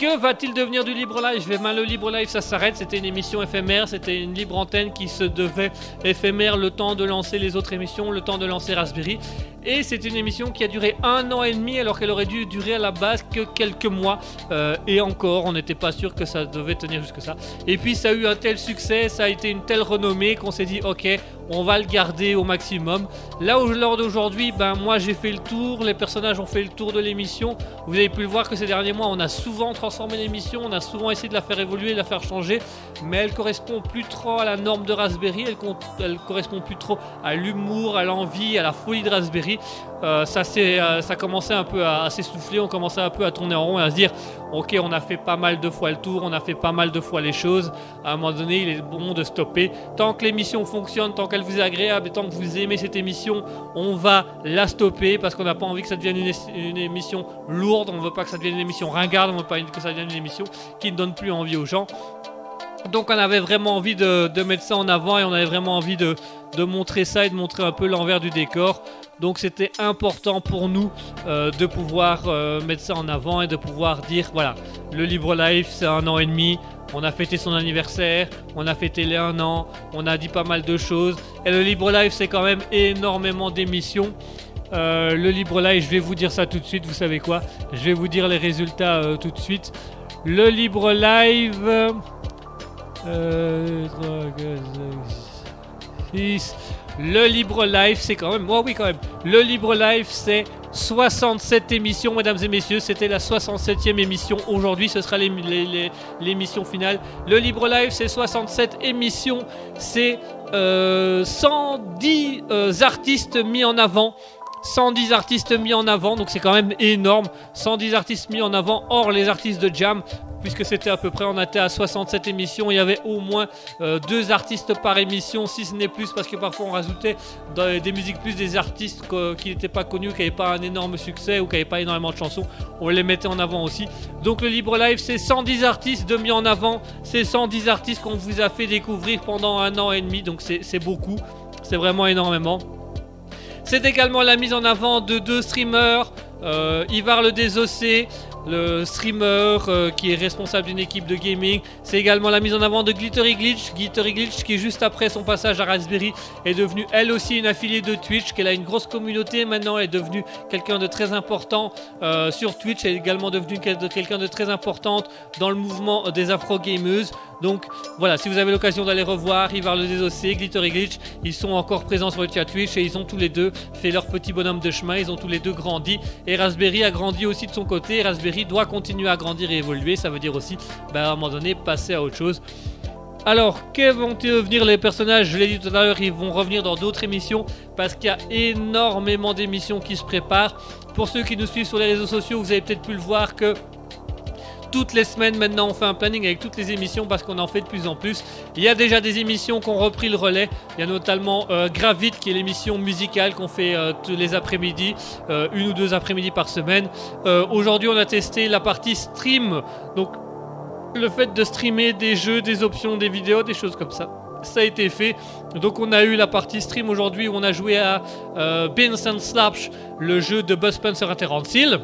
Que va-t-il devenir du Libre Live? Eh ben, Le Libre Live, ça s'arrête. C'était une émission éphémère. C'était une libre antenne qui se devait éphémère le temps de lancer les autres émissions, le temps de lancer Raspberry. Et c'est une émission qui a duré un an et demi alors qu'elle aurait dû durer à la base que quelques mois. Euh, et encore, on n'était pas sûr que ça devait tenir jusque ça. Et puis ça a eu un tel succès, ça a été une telle renommée qu'on s'est dit ok, on va le garder au maximum. Là au lors d'aujourd'hui, ben moi j'ai fait le tour, les personnages ont fait le tour de l'émission. Vous avez pu le voir que ces derniers mois, on a souvent transformé l'émission, on a souvent essayé de la faire évoluer, de la faire changer, mais elle correspond plus trop à la norme de Raspberry, elle, elle correspond plus trop à l'humour, à l'envie, à la folie de Raspberry. Euh, ça, euh, ça commençait un peu à, s'essouffler, on commençait un peu à tourner en rond et à se dire ok, on a fait pas mal de fois le tour, on a fait pas mal de fois les choses. À un moment donné, il est bon de stopper. Tant que l'émission fonctionne, tant qu'elle vous est agréable et tant que vous aimez cette émission, on va la stopper parce qu'on n'a pas envie que ça devienne une, émission lourde, on veut pas que ça devienne une émission ringarde, on veut pas que ça devienne une émission qui ne donne plus envie aux gens. Donc on avait vraiment envie de, de mettre ça en avant et on avait vraiment envie de, de montrer ça et de montrer un peu l'envers du décor. Donc c'était important pour nous euh, de pouvoir euh, mettre ça en avant et de pouvoir dire voilà, le Libre Life c'est un an et demi, on a fêté son anniversaire, on a fêté les un an, on a dit pas mal de choses. Et le Libre Life c'est quand même énormément d'émissions. Euh, le Libre Live, je vais vous dire ça tout de suite, vous savez quoi? Je vais vous dire les résultats tout de suite. Le Libre Live... euh, Euh. Le Libre Live, c'est quand même. Oh oui, quand même. Le Libre Live, c'est 67 émissions, mesdames et messieurs. C'était la 67e émission. Aujourd'hui, ce sera l'ém- l'é- l'é- l'émission finale. Le Libre Live, c'est 67 émissions. C'est euh, 110 euh, artistes mis en avant. 110 artistes mis en avant, donc c'est quand même énorme. 110 artistes mis en avant, hors les artistes de Jam, puisque c'était à peu près, on était à 67 émissions, il y avait au moins euh, deux artistes par émission, si ce n'est plus, parce que parfois on rajoutait des musiques plus des artistes qui n'étaient pas connus, qui n'avaient pas un énorme succès ou qui n'avaient pas énormément de chansons, on les mettait en avant aussi. Donc le Libre Live, c'est 110 artistes de mis en avant, c'est 110 artistes qu'on vous a fait découvrir pendant un an et demi, donc c'est c'est beaucoup, c'est vraiment énormément. C'est également la mise en avant de deux streamers, euh, Ivar le Désossé, le streamer euh, qui est responsable d'une équipe de gaming. C'est également la mise en avant de Glittery Glitch, Glittery Glitch qui juste après son passage à Raspberry est devenue elle aussi une affiliée de Twitch, qu'elle a une grosse communauté maintenant, elle est devenue quelqu'un de très important euh, sur Twitch, elle est également devenue quel- de- quelqu'un de très importante dans le mouvement des Afro Gamers. Donc voilà, si vous avez l'occasion d'aller revoir Ivar le Désossé, Glittery Glitch, ils sont encore présents sur le chat Twitch et ils ont tous les deux fait leur petit bonhomme de chemin, ils ont tous les deux grandi et Raspberry a grandi aussi de son côté. Et Raspberry doit continuer à grandir et évoluer, ça veut dire aussi bah, à un moment donné passer à autre chose. Alors, que vont devenir les personnages? Je l'ai dit tout à l'heure, ils vont revenir dans d'autres émissions parce qu'il y a énormément d'émissions qui se préparent. Pour ceux qui nous suivent sur les réseaux sociaux, vous avez peut-être pu le voir que toutes les semaines maintenant on fait un planning avec toutes les émissions parce qu'on en fait de plus en plus. Il y a déjà des émissions qui ont repris le relais. Il y a notamment euh, Gravit qui est l'émission musicale qu'on fait euh, tous les après-midi, euh, une ou deux après-midi par semaine. Euh, Aujourd'hui on a testé la partie stream, donc le fait de streamer des jeux, des options, des vidéos, des choses comme ça. Ça a été fait. Donc on a eu la partie stream aujourd'hui où on a joué à euh, and Slash, le jeu de Buzz Spencer Terence Hill.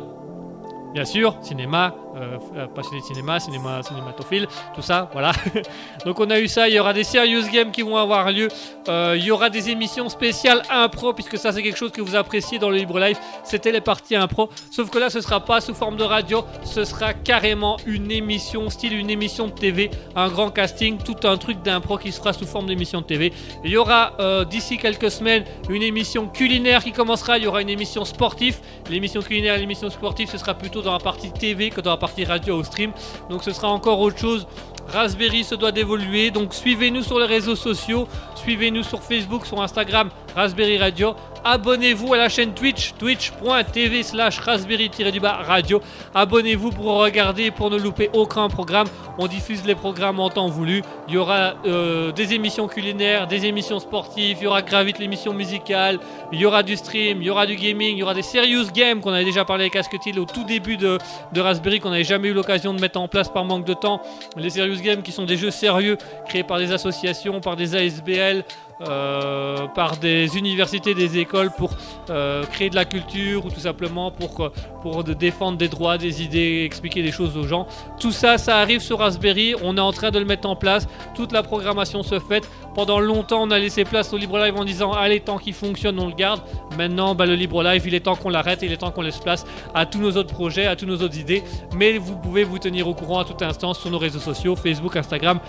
Bien sûr, cinéma, euh, euh, passionné de cinéma, cinéma, cinématophile, tout ça, voilà. Donc on a eu ça, il y aura des serious games qui vont avoir lieu, Euh, il y aura des émissions spéciales impro, puisque ça c'est quelque chose que vous appréciez dans le Libre Live, c'était les parties impro, sauf que là ce sera pas sous forme de radio, ce sera carrément une émission, style une émission de TV, un grand casting, tout un truc d'impro qui sera sous forme d'émission de TV. Il y aura d'ici quelques semaines une émission culinaire qui commencera, il y aura une émission sportive, l'émission culinaire et l'émission sportive ce sera plutôt dans la partie TV que dans la partie radio au stream, donc ce sera encore autre chose. Raspberry se doit d'évoluer, donc suivez-nous sur les réseaux sociaux, suivez-nous sur Facebook, sur Instagram, Raspberry Radio. Abonnez-vous à la chaîne Twitch, twitch.tv slash raspberry-du-bas radio. Abonnez-vous pour regarder pour ne louper aucun programme. On diffuse les programmes en temps voulu. Il y aura euh, des émissions culinaires, des émissions sportives, il y aura Gravit l'émission musicale, il y aura du stream, il y aura du gaming, il y aura des serious games qu'on avait déjà parlé avec Asketil au tout début de Raspberry qu'on n'avait jamais eu l'occasion de mettre en place par manque de temps. Les serious games qui sont des jeux sérieux créés par des associations, par des ASBL, euh, par des universités, des écoles pour euh, créer de la culture ou tout simplement pour, euh, défendre des droits, des idées, expliquer des choses aux gens. Tout ça, ça arrive sur Raspberry. On est en train de le mettre en place. Toute la programmation se fait. Pendant longtemps, on a laissé place au Libre Live en disant allez, tant qu'il fonctionne, on le garde. Maintenant, bah, le Libre Live, il est temps qu'on l'arrête. Il est temps qu'on laisse place à tous nos autres projets, à tous nos autres idées. Mais vous pouvez vous tenir au courant à tout instant sur nos réseaux sociaux, Facebook, Instagram,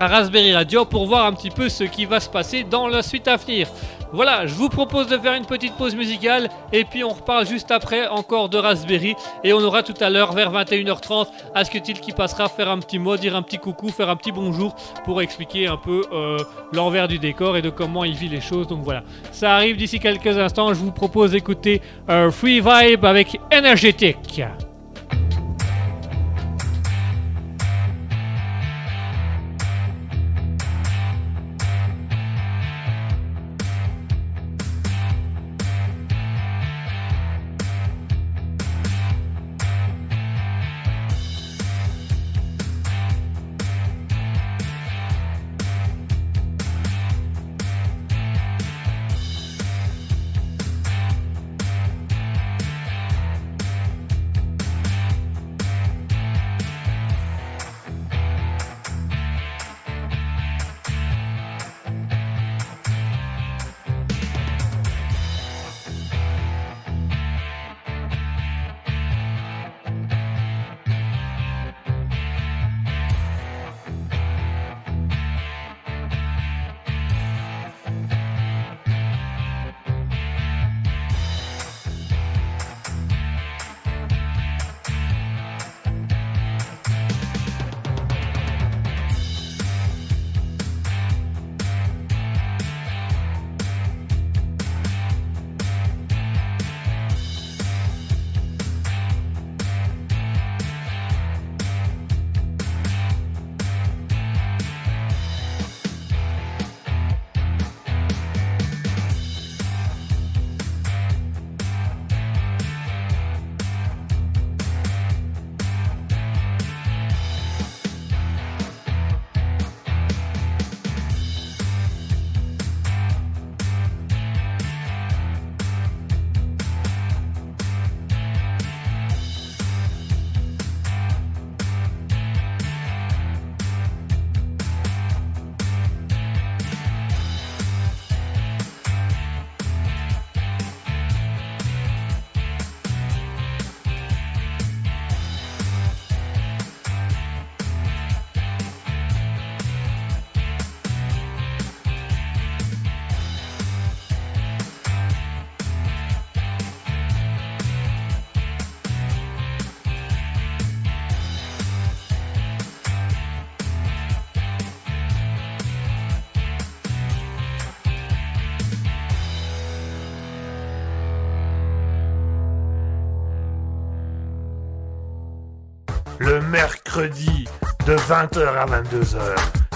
à Raspberry Radio pour voir un petit peu ce qui va se passer dans la suite à venir. Voilà, je vous propose de faire une petite pause musicale et puis on reparle juste après encore de Raspberry et on aura tout à l'heure vers 21h30 Asketil qui passera faire un petit mot, dire un petit coucou, faire un petit bonjour pour expliquer un peu euh, l'envers du décor et de comment il vit les choses. Donc voilà, ça arrive d'ici quelques instants. Je vous propose d'écouter euh, Free Vibe avec Energetic. Mercredi de 20h à 22h.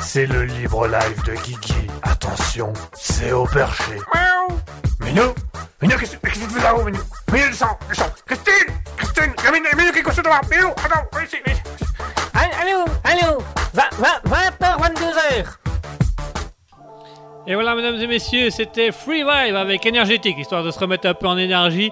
C'est le libre live de Guigui. Attention, c'est au perché. Miaou Minou Minou, qu'est-ce qu'est-ce que tu fais là-haut, Minou? Minou, descends, descends Christine Christine Gamine, Minou qui est couché devant Minou, attends, viens ici, viens ici Allô, allô 20h, 22h Et voilà, mesdames et messieurs, c'était Free Vibe avec énergétique, histoire de se remettre un peu en énergie.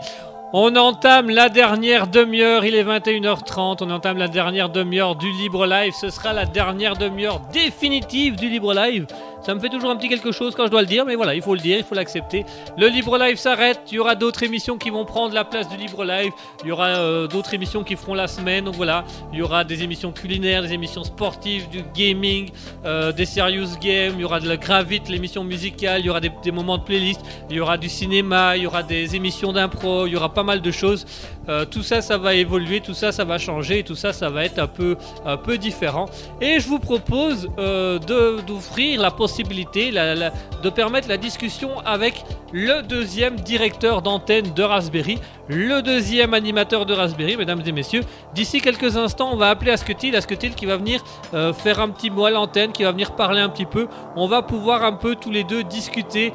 On entame la dernière demi-heure, il est 21h30, on entame la dernière demi-heure du Libre Live. Ce sera la dernière demi-heure définitive du Libre Live. Ça me fait toujours un petit quelque chose quand je dois le dire, mais voilà, il faut le dire, il faut l'accepter. Le Libre Live s'arrête, il y aura d'autres émissions qui vont prendre la place du Libre Live, il y aura euh, d'autres émissions qui feront la semaine, donc voilà, il y aura des émissions culinaires, des émissions sportives, du gaming, euh, des serious games, il y aura de la gravite, l'émission musicale, il y aura des, des moments de playlist, il y aura du cinéma, il y aura des émissions d'impro, il y aura pas mal de choses. Euh, tout ça, ça va évoluer, tout ça, ça va changer, tout ça, ça va être un peu, différent. Et je vous propose euh, d'offrir la possibilité, de permettre la discussion avec le deuxième directeur d'antenne de Raspberry, le deuxième animateur de Raspberry, mesdames et messieurs. D'ici quelques instants, on va appeler Asketil, Asketil qui va venir euh, faire un petit mot à l'antenne, qui va venir parler un petit peu. On va pouvoir un peu tous les deux discuter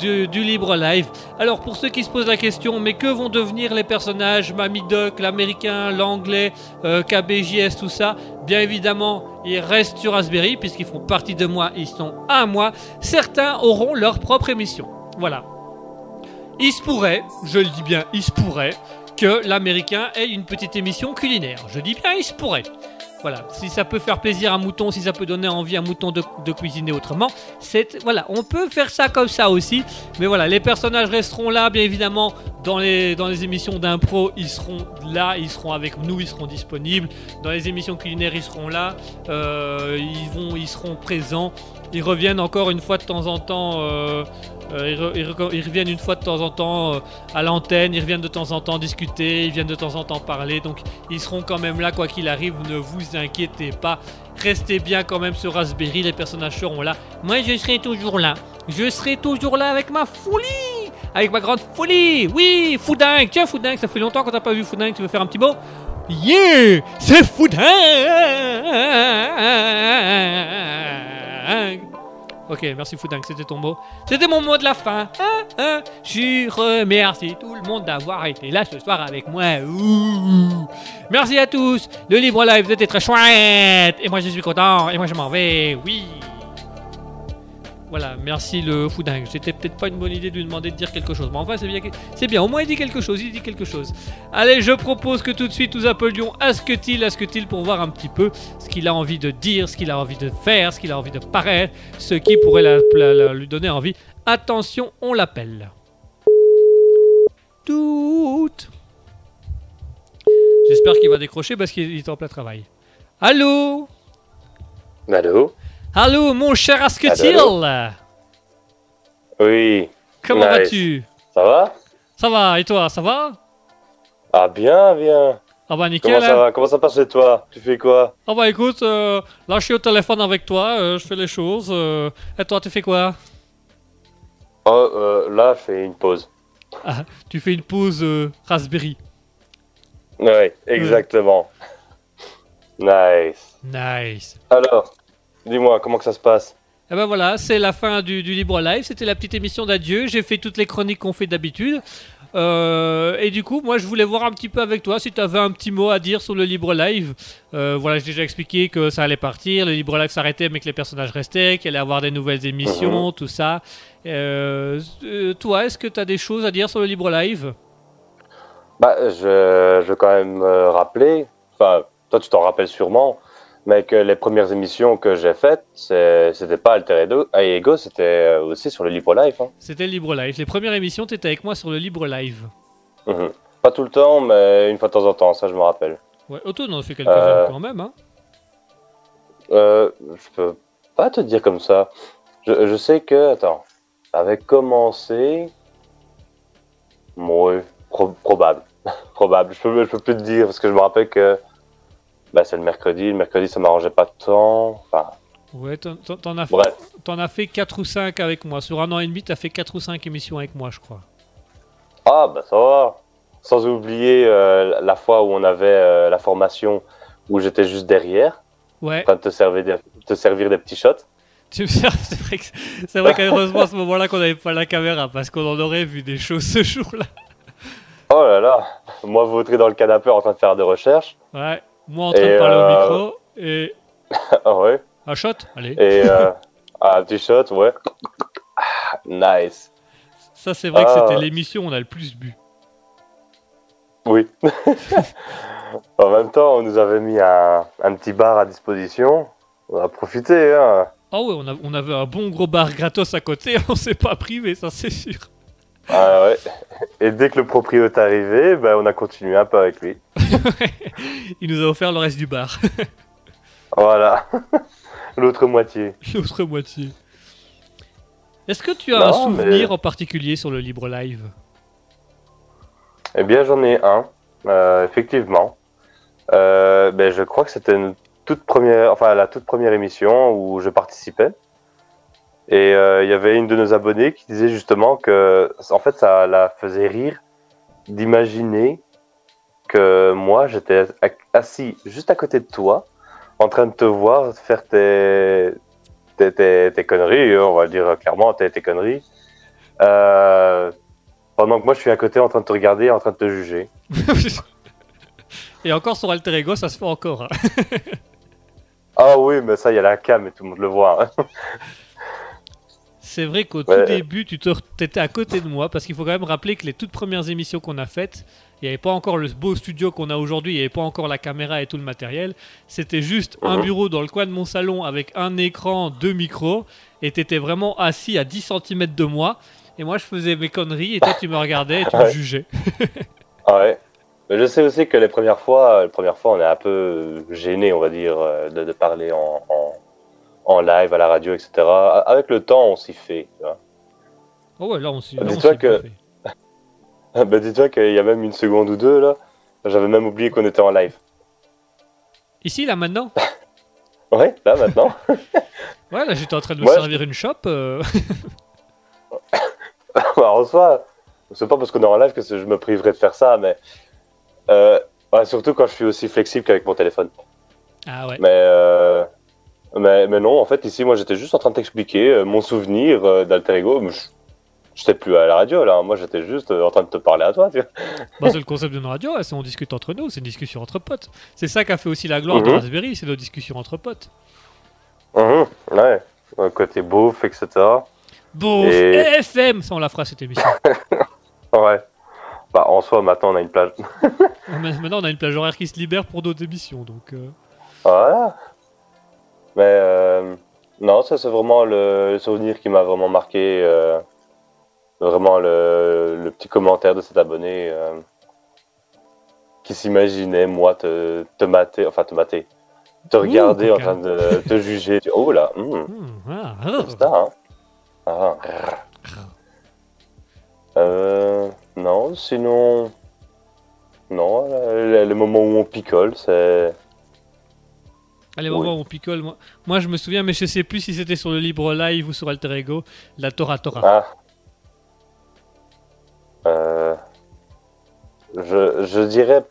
du libre live. Alors pour ceux qui se posent la question, mais que vont devenir les personnages Mamie Duck, l'américain, l'anglais, euh, KBJS, tout ça Bien évidemment, ils restent sur Raspberry puisqu'ils font partie de moi, ils sont à moi. Certains auront leur propre émission. Voilà. Il se pourrait, je le dis bien, il se pourrait que l'américain ait une petite émission culinaire. Je dis bien, il se pourrait. Voilà, si ça peut faire plaisir à un mouton, si ça peut donner envie à un mouton de, cuisiner autrement, voilà, on peut faire ça comme ça aussi. Mais voilà, les personnages resteront là, bien évidemment, dans les dans les émissions d'impro, ils seront là, ils seront avec nous, ils seront disponibles. Dans les émissions culinaires, ils seront là, euh, ils vont, ils seront présents. Ils reviennent encore une fois de temps en temps. euh, euh, ils, reviennent une fois de temps en temps euh, à l'antenne, ils reviennent de temps en temps discuter, ils viennent de temps en temps parler, donc ils seront quand même là quoi qu'il arrive, ne vous inquiétez pas, restez bien quand même sur Raspberry, les personnages seront là. Moi, je serai toujours là. Je serai toujours là avec ma folie Avec ma grande folie Oui, Foudingue Tiens, Foudingue, ça fait longtemps qu'on t'a pas vu, Foudingue. Tu veux faire un petit mot? Yeah C'est Foudingue Ok, merci Foudingue, c'était ton mot. C'était mon mot de la fin. Hein, hein. Je remercie tout le monde d'avoir été là ce soir avec moi. Merci à tous. Le libre live était très chouette. Et moi je suis content. Et moi je m'en vais. Oui. Voilà, merci le Foudingue. C'était peut-être pas une bonne idée de lui demander de dire quelque chose. Mais enfin, c'est bien. C'est bien, au moins il dit quelque chose. Il dit quelque chose. Allez, je propose que tout de suite nous appelions Asketil, Asketil pour voir un petit peu ce qu'il a envie de dire, ce qu'il a envie de faire, ce qu'il a envie de paraître, ce qui pourrait lui donner envie. Attention, on l'appelle. Tout. J'espère qu'il va décrocher parce qu'il est en plein travail. Allô? Allô? Allô, mon cher Asketil? Oui, Comment Nice. vas-tu? Ça va? Ça va, et toi, ça va? Ah bien, bien. Ah bah nickel, Comment ça hein. va? Comment ça passe chez toi? Tu fais quoi? Ah bah écoute, euh, là je suis au téléphone avec toi, euh, je fais les choses. euh, et toi, tu fais quoi? Oh, là, je fais une pause. Ah, Tu fais une pause Raspberry. Oui, exactement. Nice. Nice. Alors, dis-moi, comment que ça se passe Et ben voilà, c'est la fin du, du Libre Live. C'était la petite émission d'adieu. J'ai fait toutes les chroniques qu'on fait d'habitude. Euh, et du coup, moi, je voulais voir un petit peu avec toi si tu avais un petit mot à dire sur le Libre Live. Euh, voilà, j'ai déjà expliqué que ça allait partir, le Libre Live s'arrêtait, mais que les personnages restaient, qu'il allait y avoir des nouvelles émissions, tout ça. Euh, toi, est-ce que tu as des choses à dire sur le Libre Live? Bah, je, je veux quand même rappeler, enfin, toi tu t'en rappelles sûrement, mais que les premières émissions que j'ai faites, c'était pas Alter Ego, c'était euh, aussi sur le Libre Life. Hein. C'était le Libre Live. Les premières émissions, tu étais avec moi sur le Libre Live. Mhm. Pas tout le temps, mais une fois de temps en temps, ça je me rappelle. Ouais, Otto, on en fait quelques-uns Euh, quand même. Hein. Euh, je peux pas te dire comme ça. Je, je sais que, attends, avait commencé. Ouais, pro- probable. probable. Je peux, je peux plus te dire parce que je me rappelle que bah, c'est le mercredi. Le mercredi, ça m'arrangeait pas tant. Enfin, Ouais, t'en- as, fait- as fait 4 ou 5 avec moi. Sur un an et demi, t'as fait 4 ou 5 émissions avec moi, je crois. Ah, bah ça va. Sans oublier euh, la fois où on avait euh, la formation où j'étais juste derrière, Ouais, en train de te servir des, te servir des petits shots. tu me sers- c'est vrai que c'est vrai qu'heureusement à ce moment-là qu'on n'avait pas la caméra parce qu'on en aurait vu des choses ce jour-là. Oh là là, moi vautré dans le canapé en train de faire des recherches. Ouais, moi en train de parler euh, au micro et Ah ouais. un shot, allez. Et euh, ah, un petit shot, ouais. Ah, Nice. Ça c'est vrai que Ah. c'était l'émission où on a le plus bu. Oui. en même temps, on nous avait mis un, un petit bar à disposition. On a profité, hein. Ah ouais, on, a- on avait un bon gros bar gratos à côté, on s'est pas privé, ça c'est sûr. Ah ouais. Et dès que le proprio est arrivé, ben, on a continué un peu avec lui. Il nous a offert le reste du bar, Voilà. L'autre moitié. l'autre moitié. Est-ce que tu as Non, un souvenir mais- en particulier sur le Libre Live? Eh bien, j'en ai un, euh, effectivement. Euh, ben, je crois que c'était une toute première, enfin la toute première émission où je participais. Et euh, il y avait une de nos abonnés qui disait justement que, en fait, ça la faisait rire d'imaginer que moi, j'étais assis juste à côté de toi, en train de te voir faire tes, tes, tes, tes conneries, on va dire clairement, tes, tes conneries. Euh, pendant que moi, je suis à côté en train de te regarder, en train de te juger. Et encore sur Alter Ego, ça se fait encore. hein. Ah oui, mais ça, il y a la cam et tout le monde le voit. hein. C'est vrai qu'au Ouais. tout début, tu te, étais à côté de moi, parce qu'il faut quand même rappeler que les toutes premières émissions qu'on a faites, il n'y avait pas encore le beau studio qu'on a aujourd'hui, il n'y avait pas encore la caméra et tout le matériel. C'était juste un Mhm. bureau dans le coin de mon salon avec un écran, deux micros, et tu étais vraiment assis à 10 cm de moi. Et moi, je faisais mes conneries, et toi, tu me regardais et tu me jugeais. Ah ouais. Mais je sais aussi que les premières fois, les premières fois, on est un peu gêné, on va dire, euh, de, de parler en, en, en live, à la radio, etc. Avec le temps, on s'y fait. tu vois. Oh ouais, là, on s'y on Dis-toi que- bah, dis-toi qu'il y a même une seconde ou deux, là. J'avais même oublié qu'on était en live. Ici, là, maintenant Ouais, là, maintenant. Ouais, là, j'étais en train de me Ouais. servir une chope. euh, Bah, en soi, c'est pas parce qu'on est en live que je me priverai de faire ça, mais. Euh, surtout quand je suis aussi flexible qu'avec mon téléphone. Ah ouais. Mais, euh, mais, mais non, en fait, ici, moi, j'étais juste en train de t'expliquer euh, mon souvenir euh, d'Alter Ego. Je j'étais plus à la radio, là. Moi, j'étais juste euh, en train de te parler à toi, tu vois. Bah, c'est le concept d'une radio, hein, c'est on discute entre nous, c'est une discussion entre potes. C'est ça qui a fait aussi la gloire de Mhm. Raspberry, c'est nos discussions entre potes. Mhm, ouais. Euh, Côté bouffe, etc. Bouf, Et- FM, ça on la fera cette émission. Ouais. Bah, en soi, maintenant, on a une plage. Mais Maintenant on a une plage horaire qui se libère pour d'autres émissions, donc... euh, Voilà. Mais euh, non, ça c'est vraiment le, le souvenir qui m'a vraiment marqué. euh, vraiment le, le petit commentaire de cet abonné euh, qui s'imaginait, moi, te, te mater, enfin te mater, te regarder en train de te juger. Oh là, ah, ah. comme ça, hein. Ah. Euh, non, sinon. Non, le, le moment où on picole, c'est. Allez, on va, on picole. Moi. Moi je me souviens, mais je sais plus si c'était sur le Libre Live ou sur Alter Ego, la Tora Tora. Ah. Euh, je, je dirais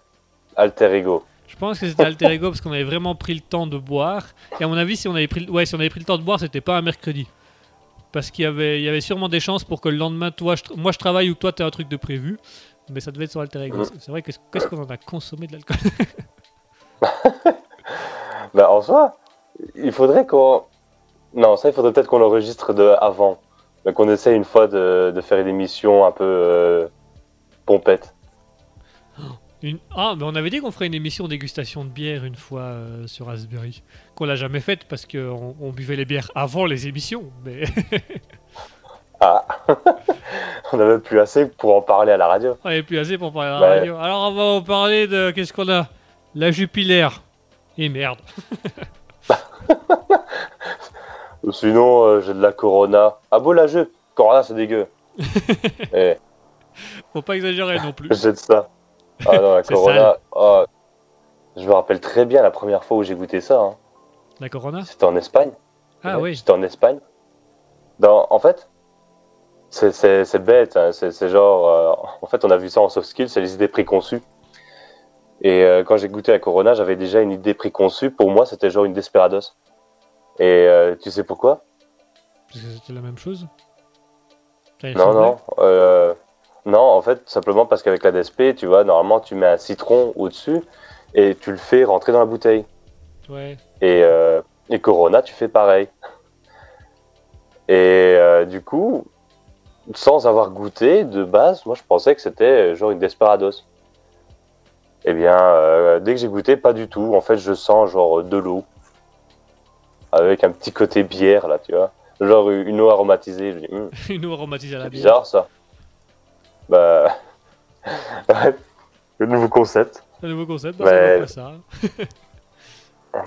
alter ego. Je pense que c'était Alter Ego parce qu'on avait vraiment pris le temps de boire. Et à mon avis, si on avait pris, le- ouais, si on avait pris le temps de boire, c'était pas un mercredi. Parce qu'il y avait, il y avait sûrement des chances pour que le lendemain, toi, je moi je travaille ou que toi tu as un truc de prévu. Mais ça devait être sur Alter Ego. Mhm. C'est- C'est vrai que qu'est-ce qu'on en a consommé de l'alcool? Ben, en soi, il faudrait qu'on. Non, ça, il faudrait peut-être qu'on l'enregistre de avant. Mais qu'on essaye une fois de, de faire une émission un peu euh, pompette. Une- Ah, mais on avait dit qu'on ferait une émission dégustation de bière une fois euh, sur Raspberry. Qu'on l'a jamais faite parce qu'on on buvait les bières avant les émissions. Mais Ah On n'avait plus assez pour en parler à la radio. on avait plus assez pour parler à la Ouais. radio. Alors on va en parler de. Qu'est-ce qu'on a? La Jupilaire. Et merde. Sinon, euh, j'ai de la Corona. Ah bon, la jeu Corona, c'est dégueu. Eh, Faut pas exagérer non plus. j'ai de ça. Ah non, la Corona. oh, je me rappelle très bien la première fois où j'ai goûté ça. hein. La Corona C'était en Espagne. Ah Ouais, oui. J'étais en Espagne. Dans, en fait, c'est- bête. hein, C'est c'est genre. euh, en fait, on a vu ça en soft skills, c'est les idées préconçues. Et euh, quand j'ai goûté la Corona, j'avais déjà une idée préconçue. Pour moi, c'était genre une Desperados. Et euh, tu sais pourquoi? Parce que c'était la même chose? Non, non. euh, non, en fait, simplement parce qu'avec la DSP, tu vois, normalement, tu mets un citron au-dessus et tu le fais rentrer dans la bouteille. Ouais. Et, et Corona, tu fais pareil. Et du coup, sans avoir goûté de base, moi je pensais que c'était genre une Desperados. Eh bien, euh, dès que j'ai goûté, pas du tout. En fait, je sens genre de l'eau. Avec un petit côté bière, là, tu vois. Genre une eau aromatisée. Je dis, Hum, Une eau aromatisée à la bière. bizarre ça. Bah. ouais, le nouveau concept. Un nouveau concept, bah, près ça.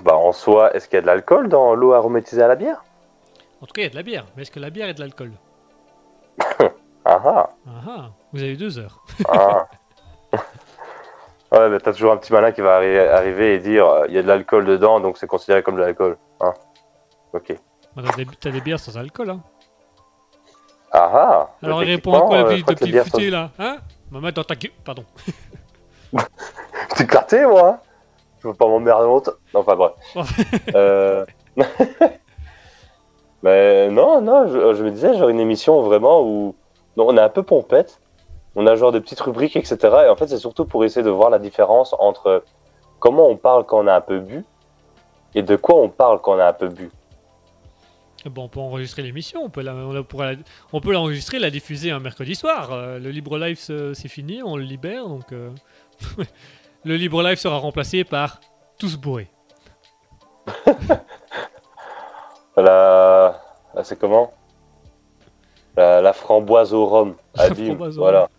Bah, en soi, est-ce qu'il y a de l'alcool dans l'eau aromatisée à la bière? En tout cas, il y a de la bière. Mais est-ce que la bière est de l'alcool? Ah ah Ah ah, vous avez deux heures. Ah. Ouais, mais t'as toujours un petit malin qui va arri- arriver et dire euh, il y a de l'alcool dedans, donc c'est considéré comme de l'alcool. Hein ok. Bah, T'as des, t'as des bières sans alcool, hein. Ah ah Alors il répond à quoi, euh, le je petit, bières futé, là Hein Maman, dans ta gueule. Pardon. T'es clarté, moi hein Je veux pas m'emmerder longtemps. Non, enfin bref. euh... mais non, non, je, je me disais, genre une émission vraiment où non, on est un peu pompette. On a genre des petites rubriques, etc. Et en fait, c'est surtout pour essayer de voir la différence entre comment on parle quand on a un peu bu et de quoi on parle quand on a un peu bu. Bon, on peut enregistrer l'émission, on peut la- on pourra la- on peut l'enregistrer, la diffuser un mercredi soir. Euh, le Libre Live, c'est fini, on le libère, donc euh, le Libre Live sera remplacé par tous bourrés. La... c'est comment? La... la framboise au rhum. La bim, framboise au voilà.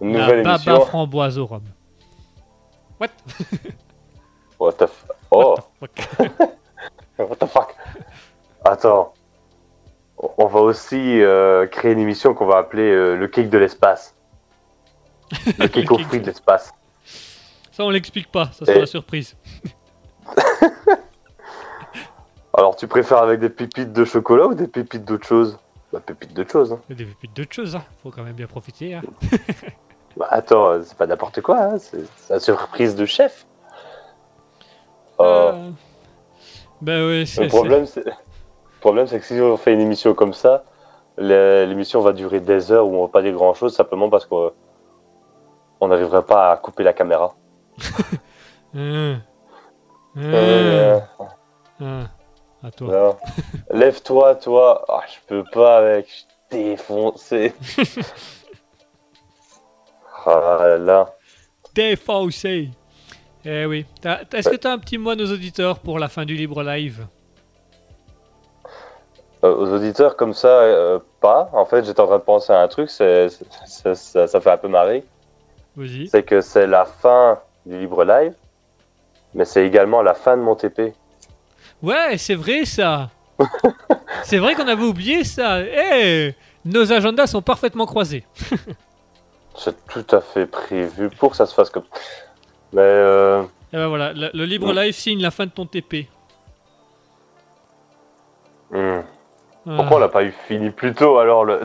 Une La nouvelle baba émission. framboise au rhum. What? What the, f- oh, Fuck? what the fuck? Attends. On va aussi euh, créer une émission qu'on va appeler euh, le cake de l'espace. Le cake aux cake fruits de- l'espace. Ça, on l'explique pas, ça sera Et- la surprise. Alors, tu préfères avec des pépites de chocolat ou des pépites d'autre chose? Bah, pépites d'autre chose. Hein. Des petites d'autres choses, hein. faut quand même bien profiter. hein. Bah, attends, c'est pas n'importe quoi, hein. c'est c'est la surprise de chef. Euh, ouais, c'est. Le problème, c'est le problème, c'est que si on fait une émission comme ça, l'émission va durer des heures où on va pas dire grand chose simplement parce qu'on on n'arriverait pas à couper la caméra. c'est- Hum. Hum. Euh. À toi. non. Lève-toi, toi. Ah, je peux pas, mec. Je suis défoncé. ah là. Défaussé. Eh oui. Est-ce que tu as un petit mot à nos auditeurs pour la fin du libre live? Euh, aux auditeurs comme ça, euh, pas. En fait, j'étais en train de penser à un truc, c'est, c'est- ça, ça fait un peu marrer. Vas-y. C'est que c'est la fin du libre live, mais c'est également la fin de mon TP. Ouais, c'est vrai ça. c'est vrai qu'on avait oublié ça. Eh, nos agendas sont parfaitement croisés. C'est tout à fait prévu pour que ça se fasse comme. Mais euh, Et ben voilà, le, le libre live signe la fin de ton TP. hmm. Pourquoi on l'a pas eu fini plus tôt alors le.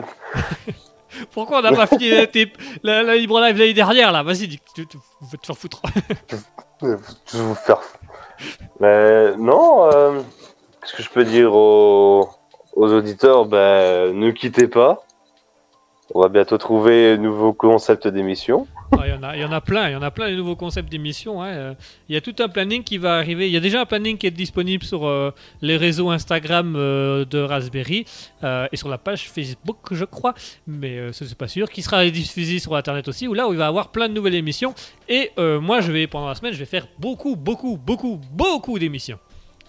Pourquoi on n'a pas fini la, TP la- la libre live l'année dernière là? Vas-y, tu, tu- va te faire foutre. Je vous faire. Mais non, euh, qu'est-ce que je peux dire aux, aux auditeurs? Ben, ne quittez pas. On va bientôt trouver un nouveau concept d'émission. Ah, Il y, en a- y en a plein, il y en a plein de nouveaux concepts d'émissions. hein. Il y a tout un planning qui va arriver. Il y a déjà un planning qui est disponible sur euh, les réseaux Instagram euh, de Raspberry euh, et sur la page Facebook, je crois, mais ça c'est pas sûr. Qui sera diffusé sur Internet aussi, où là où il va y avoir plein de nouvelles émissions. Et moi, je vais pendant la semaine, je vais faire beaucoup, beaucoup, beaucoup, beaucoup d'émissions.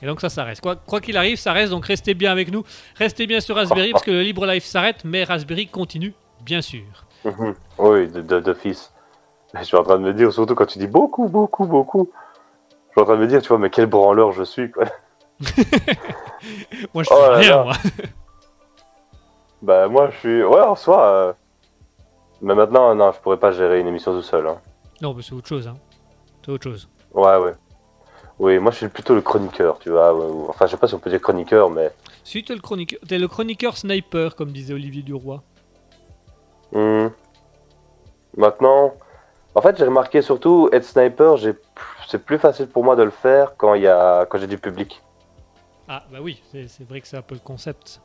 Et donc ça, ça reste. Quoi quoi qu'il arrive, ça reste. Donc restez bien avec nous. Restez bien sur Raspberry parce que le Libre Life s'arrête, mais Raspberry continue, bien sûr. Mhm. oui, d'office. Je suis en train de me dire, surtout quand tu dis beaucoup, beaucoup, beaucoup. Je suis en train de me dire, tu vois, mais quel branleur je suis, quoi. Moi, je Oh rien, là. moi. Bah, moi, je suis. Ouais, en soi. euh, Mais maintenant, non, je pourrais pas gérer une émission tout seul. hein. Non, mais c'est autre chose, hein. C'est autre chose. Ouais, ouais. Oui, moi, je suis plutôt le chroniqueur, tu vois. Enfin, je sais pas si on peut dire chroniqueur, mais. Si t'es le chroniqueur, t'es le chroniqueur sniper, comme disait Olivier Duroy. Hmm. Maintenant, En fait, j'ai remarqué surtout, être sniper, c'est plus facile pour moi de le faire quand, il y a... quand j'ai du public. Ah, bah oui, c'est vrai que c'est un peu le concept.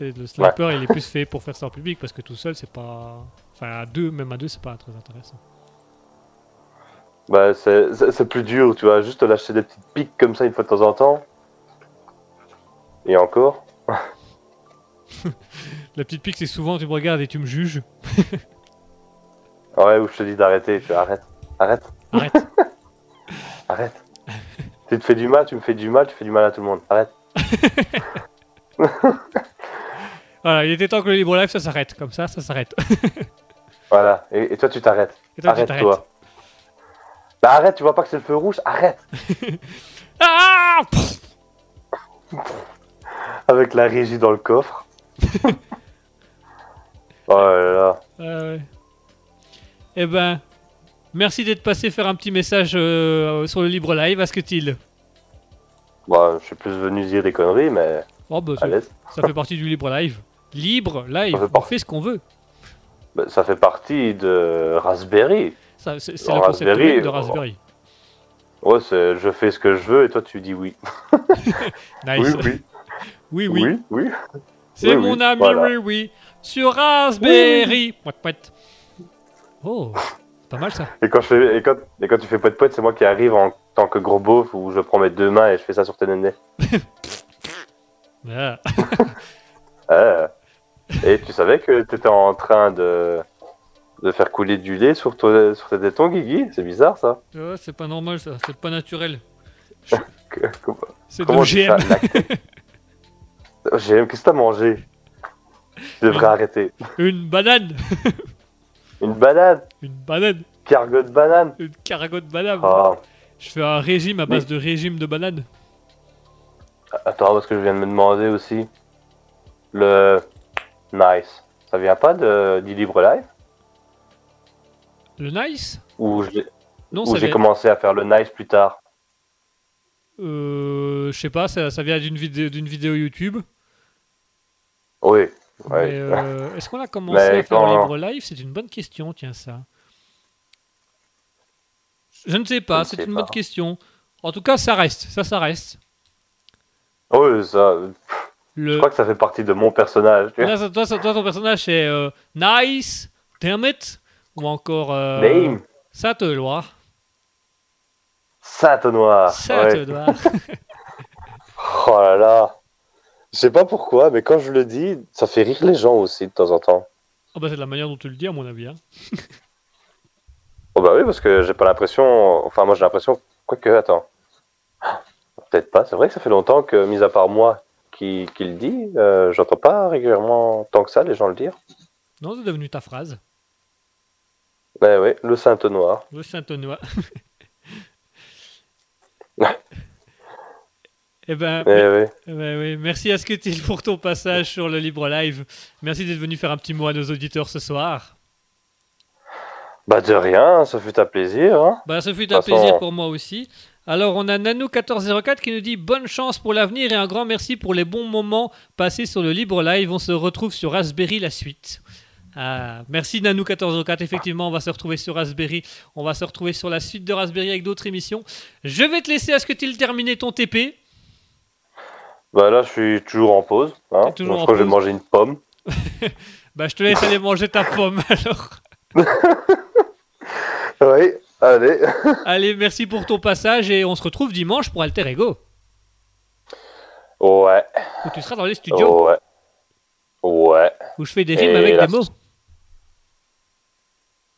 Le sniper, il est plus fait pour faire ça en public parce que tout seul, c'est pas. Enfin, à deux, même à deux, c'est pas très intéressant. Bah, c'est c'est- c'est plus dur, tu vois, juste lâcher des petites piques comme ça une fois de temps en temps. Et encore. La petite pique, c'est souvent tu me regardes et tu me juges. Ouais, ou je te dis d'arrêter, tu arrête, arrête, Arrête. arrête. tu te fais du mal, tu me fais du mal, tu fais du mal à tout le monde, arrête. voilà, il était temps que le libre live ça s'arrête. Comme ça, ça s'arrête. Voilà, et, et toi tu t'arrêtes, arrête-toi. Bah arrête, tu vois pas que c'est le feu rouge, arrête Ah Avec la régie dans le coffre. Oh là là. Ouais. Eh ben, merci d'être passé faire un petit message euh, sur le libre live. À ce que t'il Bah, je suis plus venu dire des conneries, mais Oh, bah, ça, ça fait partie du libre live. Libre live, fait on fait ce qu'on veut. Bah, ça fait partie de Raspberry. Ça, C'est c'est le concept Raspberry, de euh, Raspberry. Ouais, c'est je fais ce que je veux et toi tu dis oui. Nice. Oui, Oui, oui, oui. oui, oui. C'est Oui, mon ami, voilà. oui, oui. Sur Raspberry. Pouet, pouet. Oh, c'est pas mal ça. Et quand, je fais, et, quand, et quand tu fais poète poète, c'est moi qui arrive en tant que gros beauf où je prends mes deux mains et je fais ça sur tes nénés. Ah. Ah. Et tu savais que t'étais en train de, de faire couler du lait sur, toi, sur tes tétons, Guigui? C'est bizarre ça. Ouais, c'est pas normal ça, c'est pas naturel. Comment C'est de l'OGM. OGM, qu'est-ce que t'as mangé? Tu devrais arrêter. Une banane. Une banane Une banane. Cargo de banane Une cargo de banane. Ah, Je fais un régime à base de régime de banane. Attends, parce que je viens de me demander aussi. Le nice, ça vient pas de, du libre live Le nice? Ou j'ai vient. commencé à faire le nice plus tard? Euh, je sais pas, ça, ça vient d'une vidéo, d'une vidéo YouTube. Oui. Ouais. Euh, est-ce qu'on a commencé Mais à faire le libre live? C'est une bonne question, tiens ça. Je ne sais pas, c'est une pas. bonne question. En tout cas, ça reste, ça, ça reste. Oui, ça. Je crois que ça fait partie de mon personnage. Là, ça- toi, ça- toi, ton personnage c'est euh, Nice, Damn it, ou encore euh, Name Ça te. Sainte noir. Ça te doit. Oh là là. Je sais pas pourquoi, mais quand je le dis, ça fait rire les gens aussi de temps en temps. Ah bah c'est de la manière dont tu le dis à mon avis. hein. Oh bah oui, parce que j'ai pas l'impression. Enfin, moi j'ai l'impression. Quoique, attends. Peut-être pas. C'est vrai que ça fait longtemps que, mis à part moi qui, qui le dit, euh, j'entends pas régulièrement tant que ça les gens le dire. Non, c'est devenu ta phrase. Mais oui, le Sainte Noir. Le Saint-Onois. eh ben, Eh oui. Ouais, ouais. Merci pour ton passage sur le Libre Live. Merci d'être venu faire un petit mot à nos auditeurs ce soir. Bah de rien, ça fut un plaisir. Hein. Bah, ce fut un façon- plaisir pour moi aussi. Alors, on a Nanou1404 qui nous dit bonne chance pour l'avenir et un grand merci pour les bons moments passés sur le Libre Live. On se retrouve sur Raspberry la suite. Ah, merci Nanou1404. Effectivement, on va se retrouver sur Raspberry. On va se retrouver sur la suite de Raspberry avec d'autres émissions. Je vais te laisser à Scutil terminer ton TP. Bah là, je suis toujours en pause. Hein. T'es toujours Donc, je crois que je vais pause. manger une pomme. Bah, je te laisse aller manger ta pomme alors. Oui, allez. Allez, merci pour ton passage et on se retrouve dimanche pour Alter Ego, Ouais, où tu seras dans les studios, ouais. Ouais, où je fais des rimes Et avec la- des mots.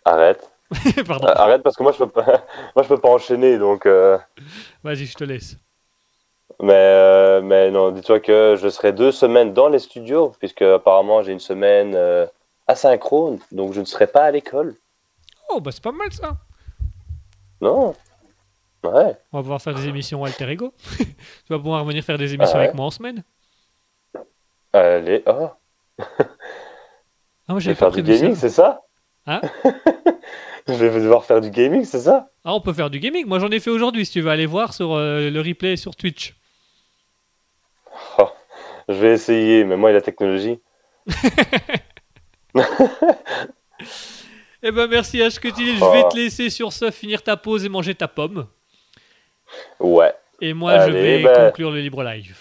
arrête. Pardon, Euh, arrête parce que moi je peux pas, moi je peux pas enchaîner donc. euh, vas-y, je te laisse. Mais euh, mais non, dis-toi que je serai deux semaines dans les studios puisque apparemment j'ai une semaine euh, asynchrone donc je ne serai pas à l'école. Oh, bah c'est pas mal ça. Non. Ouais. On va pouvoir faire des émissions Alter Ego. tu vas pouvoir venir faire des émissions Ah ouais. avec moi en semaine. Allez. Oh. Ah, moi j'avais pas faire du gaming, ça. c'est ça? Hein? Je vais devoir faire du gaming, c'est ça? Ah, on peut faire du gaming. Moi j'en ai fait aujourd'hui si tu veux aller voir sur euh, le replay sur Twitch. Je vais essayer, mais moi et la technologie. Eh ben merci Ashketil, je Oh. vais te laisser sur ce finir ta pause et manger ta pomme. Ouais. Et moi je vais ben. conclure le libre live.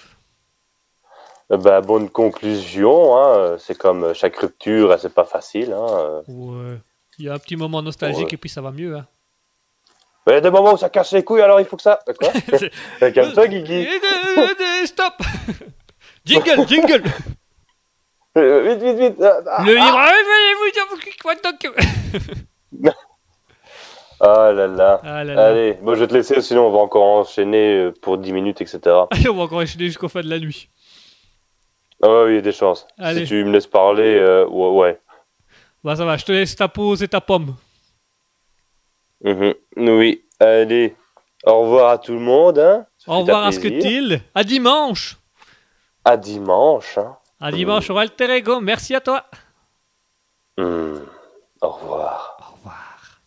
Bah, bonne conclusion. Hein. C'est comme chaque rupture, hein, c'est pas facile. Hein. Ouais. Il y a un petit moment nostalgique Ouais. et puis ça va mieux. Hein. Mais il y a des moments où ça casse les couilles, alors il faut que ça. Quoi Calme-toi, Guigui. Eh, eh, eh, Stop Jingle, jingle Euh, vite, vite, vite. Ah, ah, Le libre live, what the- Ah là là. Ah là là. Allez, bon, je vais te laisser, sinon on va encore enchaîner euh, pour 10 minutes, etc. Allez, on va encore enchaîner jusqu'au fin de la nuit. Ah ouais, oui, il y a des chances. Allez. Si tu me laisses parler, euh, ouais. Bah ça va, je te laisse ta pause et ta pomme. Mhm. Oui, allez. Au revoir à tout le monde. Hein. Au revoir à ce que t'il. À dimanche À dimanche. Hein. À dimanche au Alter Ego, merci à toi Hmm. Au revoir. Au revoir.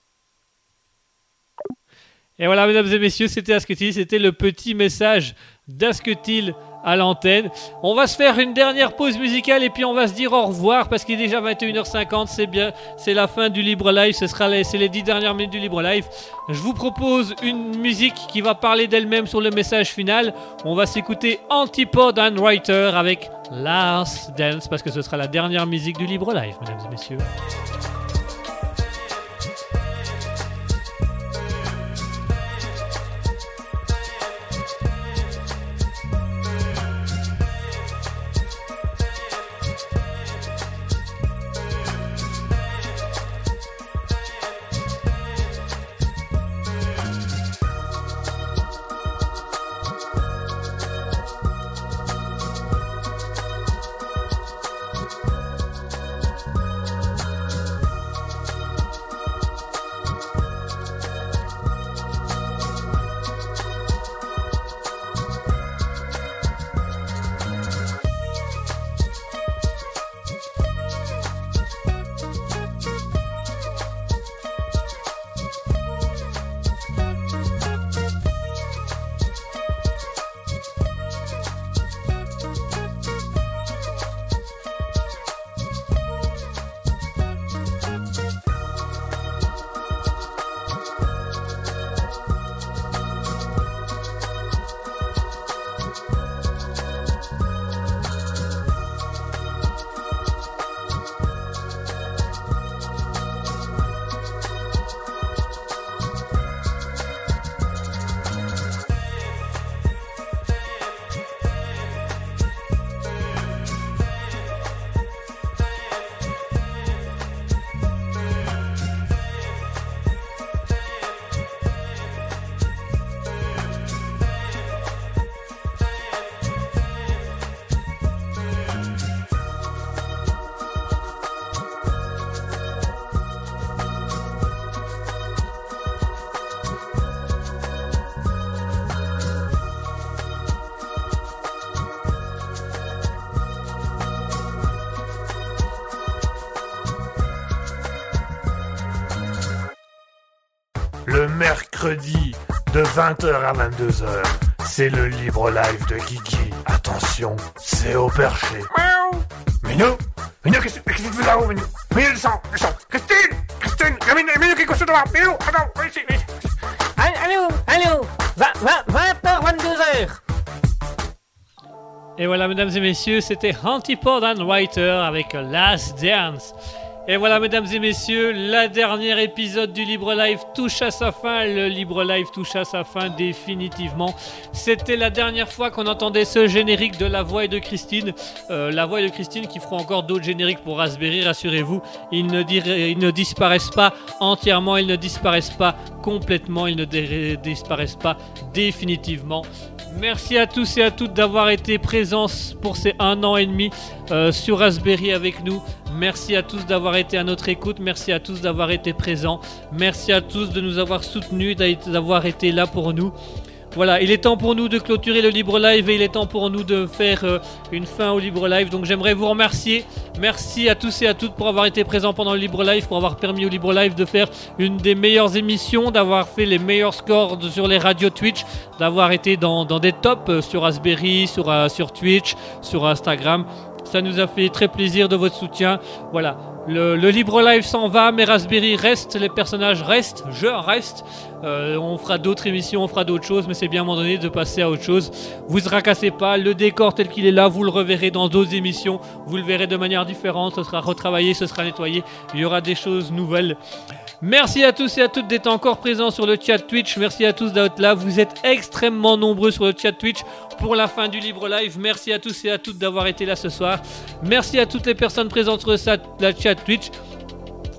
Et voilà, mesdames et messieurs, c'était Asketil, c'était le petit message d'Asketil à l'antenne. On va se faire une dernière pause musicale et puis on va se dire au revoir parce qu'il est déjà 21h50, c'est bien, c'est la fin du Libre Live, ce sera les, c'est les 10 dernières minutes du Libre Live. Je vous propose une musique qui va parler d'elle-même sur le message final. On va s'écouter Antipode and Writer avec Last Dance parce que ce sera la dernière musique du Libre Live, mesdames et messieurs. 20h à 22h, c'est le libre live de Guigui. Attention, c'est au perché. Miaou Minou Minou, qu'est-ce qu'est-ce que tu fais là-haut, Minou? Minou, descends, descends Christine Christine Minou, Minou, qui est couché devant Minou, attends, viens ici, viens ici. Allô, allô 20h, 22h Et voilà, mesdames et messieurs, c'était Antipode and Writer avec Last Dance. Et voilà, mesdames et messieurs, la dernière épisode du Libre Live touche à sa fin. Le Libre Live touche à sa fin définitivement. C'était la dernière fois qu'on entendait ce générique de La Voix et de Christine. Euh, la Voix de Christine qui feront encore d'autres génériques pour Raspberry, rassurez-vous. Ils ne, disparaissent pas entièrement, ils ne disparaissent pas complètement, ils ne disparaissent pas définitivement. Merci à tous et à toutes d'avoir été présents pour ces un an et demi euh, sur Raspberry avec nous. Merci à tous d'avoir été à notre écoute. Merci à tous d'avoir été présents. Merci à tous de nous avoir soutenus, d'a- d'avoir été là pour nous. Voilà, il est temps pour nous de clôturer le Libre Live et il est temps pour nous de faire euh, une fin au Libre Live. Donc j'aimerais vous remercier. Merci à tous et à toutes pour avoir été présents pendant le Libre Live, pour avoir permis au Libre Live de faire une des meilleures émissions, d'avoir fait les meilleurs scores sur les radios Twitch, d'avoir été dans, des tops euh, sur Raspberry, euh, sur Twitch, sur Instagram. Ça nous a fait très plaisir de votre soutien. Voilà. Le, Libre Live s'en va, mais Raspberry reste, les personnages restent, je reste. Euh, on fera d'autres émissions, on fera d'autres choses, mais c'est bien à un moment donné de passer à autre chose. Vous ne racassez pas, le décor tel qu'il est là, vous le reverrez dans d'autres émissions, vous le verrez de manière différente, ce sera retravaillé, ce sera nettoyé, il y aura des choses nouvelles. Merci à tous et à toutes d'être encore présents sur le chat Twitch. Merci à tous d'être là. Vous êtes extrêmement nombreux sur le chat Twitch pour la fin du libre live. Merci à tous et à toutes d'avoir été là ce soir. Merci à toutes les personnes présentes sur le chat Twitch.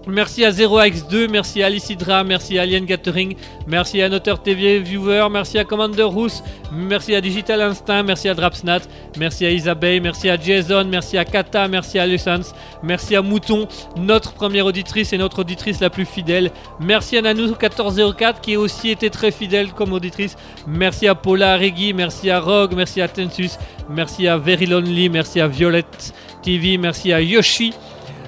Merci à 0x2, merci à Alicidra, merci à Alien Gathering, merci à Noteur TV Viewer, merci à Commander Roos, merci à Digital Instinct, merci à Drapsnat, merci à Isabelle, merci à Jason, merci à Kata, merci à Lucens, merci à Mouton, notre première auditrice et notre auditrice la plus fidèle. Merci à Nanou1404 qui a aussi été très fidèle comme auditrice. Merci à Paula Reggie, merci à Rogue, merci à Tensus, merci à Very Lonely, merci à Violette TV, merci à Yoshi.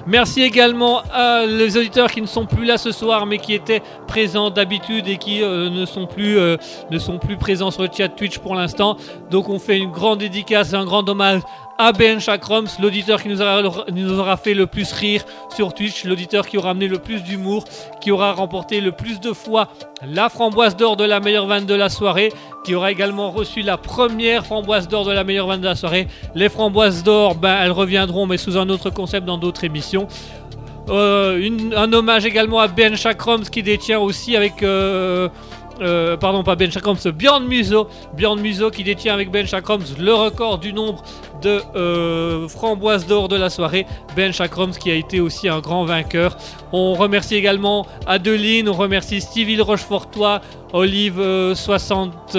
Merci également à les auditeurs qui ne sont plus là ce soir mais qui étaient présents d'habitude et qui euh, ne, sont plus, euh, ne sont plus présents sur le chat Twitch pour l'instant. Donc on fait une grande dédicace, un grand hommage à Ben Chakroms, l'auditeur qui nous aura, fait le plus rire sur Twitch, l'auditeur qui aura amené le plus d'humour, qui aura remporté le plus de fois la framboise d'or de la meilleure vanne de la soirée, qui aura également reçu la première framboise d'or de la meilleure vanne de la soirée. Les framboises d'or, ben, elles reviendront, mais sous un autre concept dans d'autres émissions. Euh, un hommage également à Ben Chakroms qui détient aussi avec. euh, euh, pardon, pas Ben Chakroms, Bjorn Muso. Bjorn Muso qui détient avec Ben Chakroms le record du nombre de euh, framboises d'or de la soirée. Ben Chakroms qui a été aussi un grand vainqueur. On remercie également Adeline, on remercie Stevie Rochefortois, Olive euh, 60.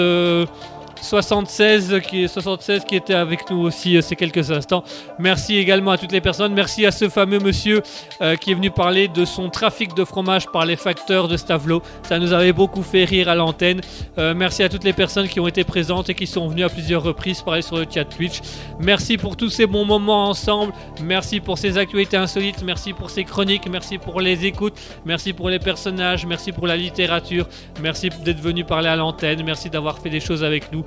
Euh, 76 qui, 76 qui était avec nous aussi euh, ces quelques instants. Merci également à toutes les personnes. Merci à ce fameux monsieur euh, qui est venu parler de son trafic de fromage par les facteurs de Stavelot. Ça nous avait beaucoup fait rire à l'antenne. Euh, merci à toutes les personnes qui ont été présentes et qui sont venues à plusieurs reprises parler sur le chat Twitch. Merci pour tous ces bons moments ensemble. Merci pour ces actualités insolites. Merci pour ces chroniques. Merci pour les écoutes. Merci pour les personnages. Merci pour la littérature. Merci d'être venu parler à l'antenne. Merci d'avoir fait des choses avec nous.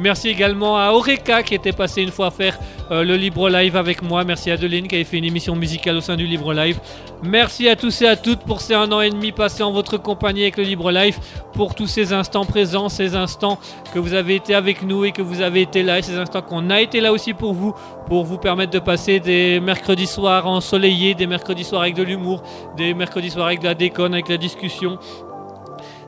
Merci également à Oreka qui était passé une fois faire euh, le Libre Live avec moi. Merci à Adeline qui avait fait une émission musicale au sein du Libre Live. Merci à tous et à toutes pour ces un an et demi passés en votre compagnie avec le Libre Live, pour tous ces instants présents, ces instants que vous avez été avec nous et que vous avez été là, et ces instants qu'on a été là aussi pour vous, pour vous permettre de passer des mercredis soirs ensoleillés, des mercredis soirs avec de l'humour, des mercredis soirs avec de la déconne, avec la discussion.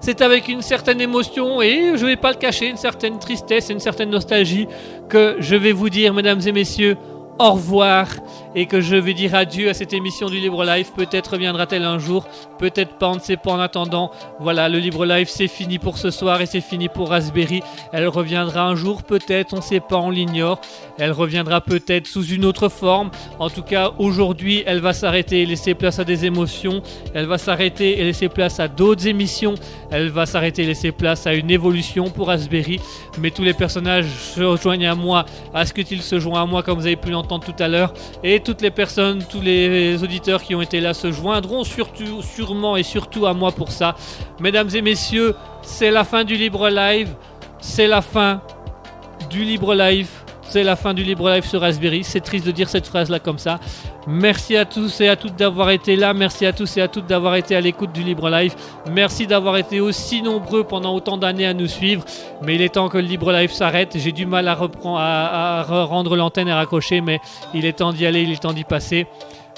C'est avec une certaine émotion et je vais pas le cacher, une certaine tristesse et une certaine nostalgie que je vais vous dire, mesdames et messieurs, au revoir et que je vais dire adieu à cette émission du Libre Live. Peut-être reviendra-t-elle un jour, peut-être pas, on ne sait pas en attendant. Voilà, le Libre Live c'est fini pour ce soir et c'est fini pour Raspberry. Elle reviendra un jour, peut-être, on ne sait pas, on l'ignore. Elle reviendra peut-être sous une autre forme. En tout cas, aujourd'hui, elle va s'arrêter et laisser place à des émotions. Elle va s'arrêter et laisser place à d'autres émissions. Elle va s'arrêter et laisser place à une évolution pour Raspberry. Mais tous les personnages se rejoignent à moi, à ce qu'ils se joignent à moi, comme vous avez pu l'entendre tout à l'heure. Et toutes les personnes, tous les auditeurs qui ont été là se joindront surtout, sûrement et surtout à moi pour ça. Mesdames et messieurs, c'est la fin du Libre Live. C'est la fin du Libre Live. C'est la fin du Libre Live sur Raspberry. C'est triste de dire cette phrase-là comme ça. Merci à tous et à toutes d'avoir été là. Merci à tous et à toutes d'avoir été à l'écoute du Libre Live. Merci d'avoir été aussi nombreux pendant autant d'années à nous suivre. Mais il est temps que le Libre Live s'arrête. J'ai du mal à, reprendre, à, rendre l'antenne et raccrocher, mais il est temps d'y aller, il est temps d'y passer.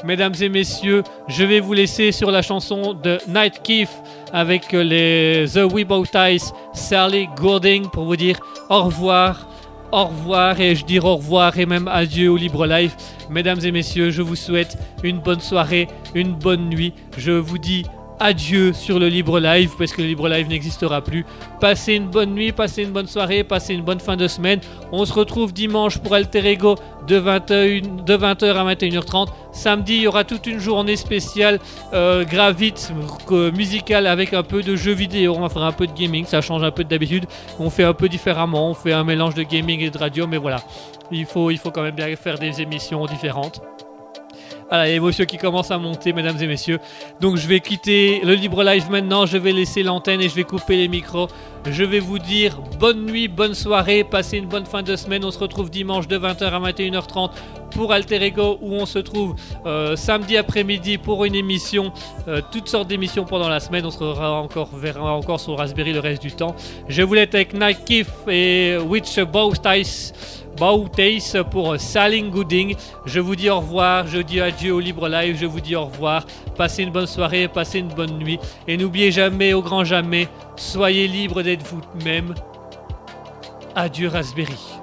Mesdames et messieurs, je vais vous laisser sur la chanson de Night Keef avec les The Weebow Ties, Sally Goulding pour vous dire au revoir au revoir et je dis au revoir et même adieu au Libre Live. Mesdames et messieurs, je vous souhaite une bonne soirée, une bonne nuit. Je vous dis adieu sur le Libre Live parce que le Libre Live n'existera plus. Passez une bonne nuit, passez une bonne soirée, passez une bonne fin de semaine. On se retrouve dimanche pour Alter Ego de 21 de 20h à 21h30. Samedi, il y aura toute une journée spéciale euh, gravite musicale avec un peu de jeux vidéo. On va faire un peu de gaming, ça change un peu d'habitude. On fait un peu différemment, on fait un mélange de gaming et de radio, mais voilà. Il faut quand même bien faire des émissions différentes. Voilà, l'émotion qui commence à monter, mesdames et messieurs. Donc je vais quitter le libre live maintenant, je vais laisser l'antenne et je vais couper les micros. Je vais vous dire bonne nuit, bonne soirée, passez une bonne fin de semaine. On se retrouve dimanche de 20h à 21h30 pour Alter Ego où on se trouve euh, samedi après-midi pour une émission, euh, toutes sortes d'émissions pendant la semaine. On se verra encore, verra encore sur Raspberry le reste du temps. Je vous laisse avec Kiff et Witch Bowstice. Bautace pour Saling Gooding. Je vous dis au revoir, je dis adieu au Libre Live, je vous dis au revoir. Passez une bonne soirée, passez une bonne nuit. Et n'oubliez jamais, au grand jamais, soyez libre d'être vous-même. Adieu Raspberry.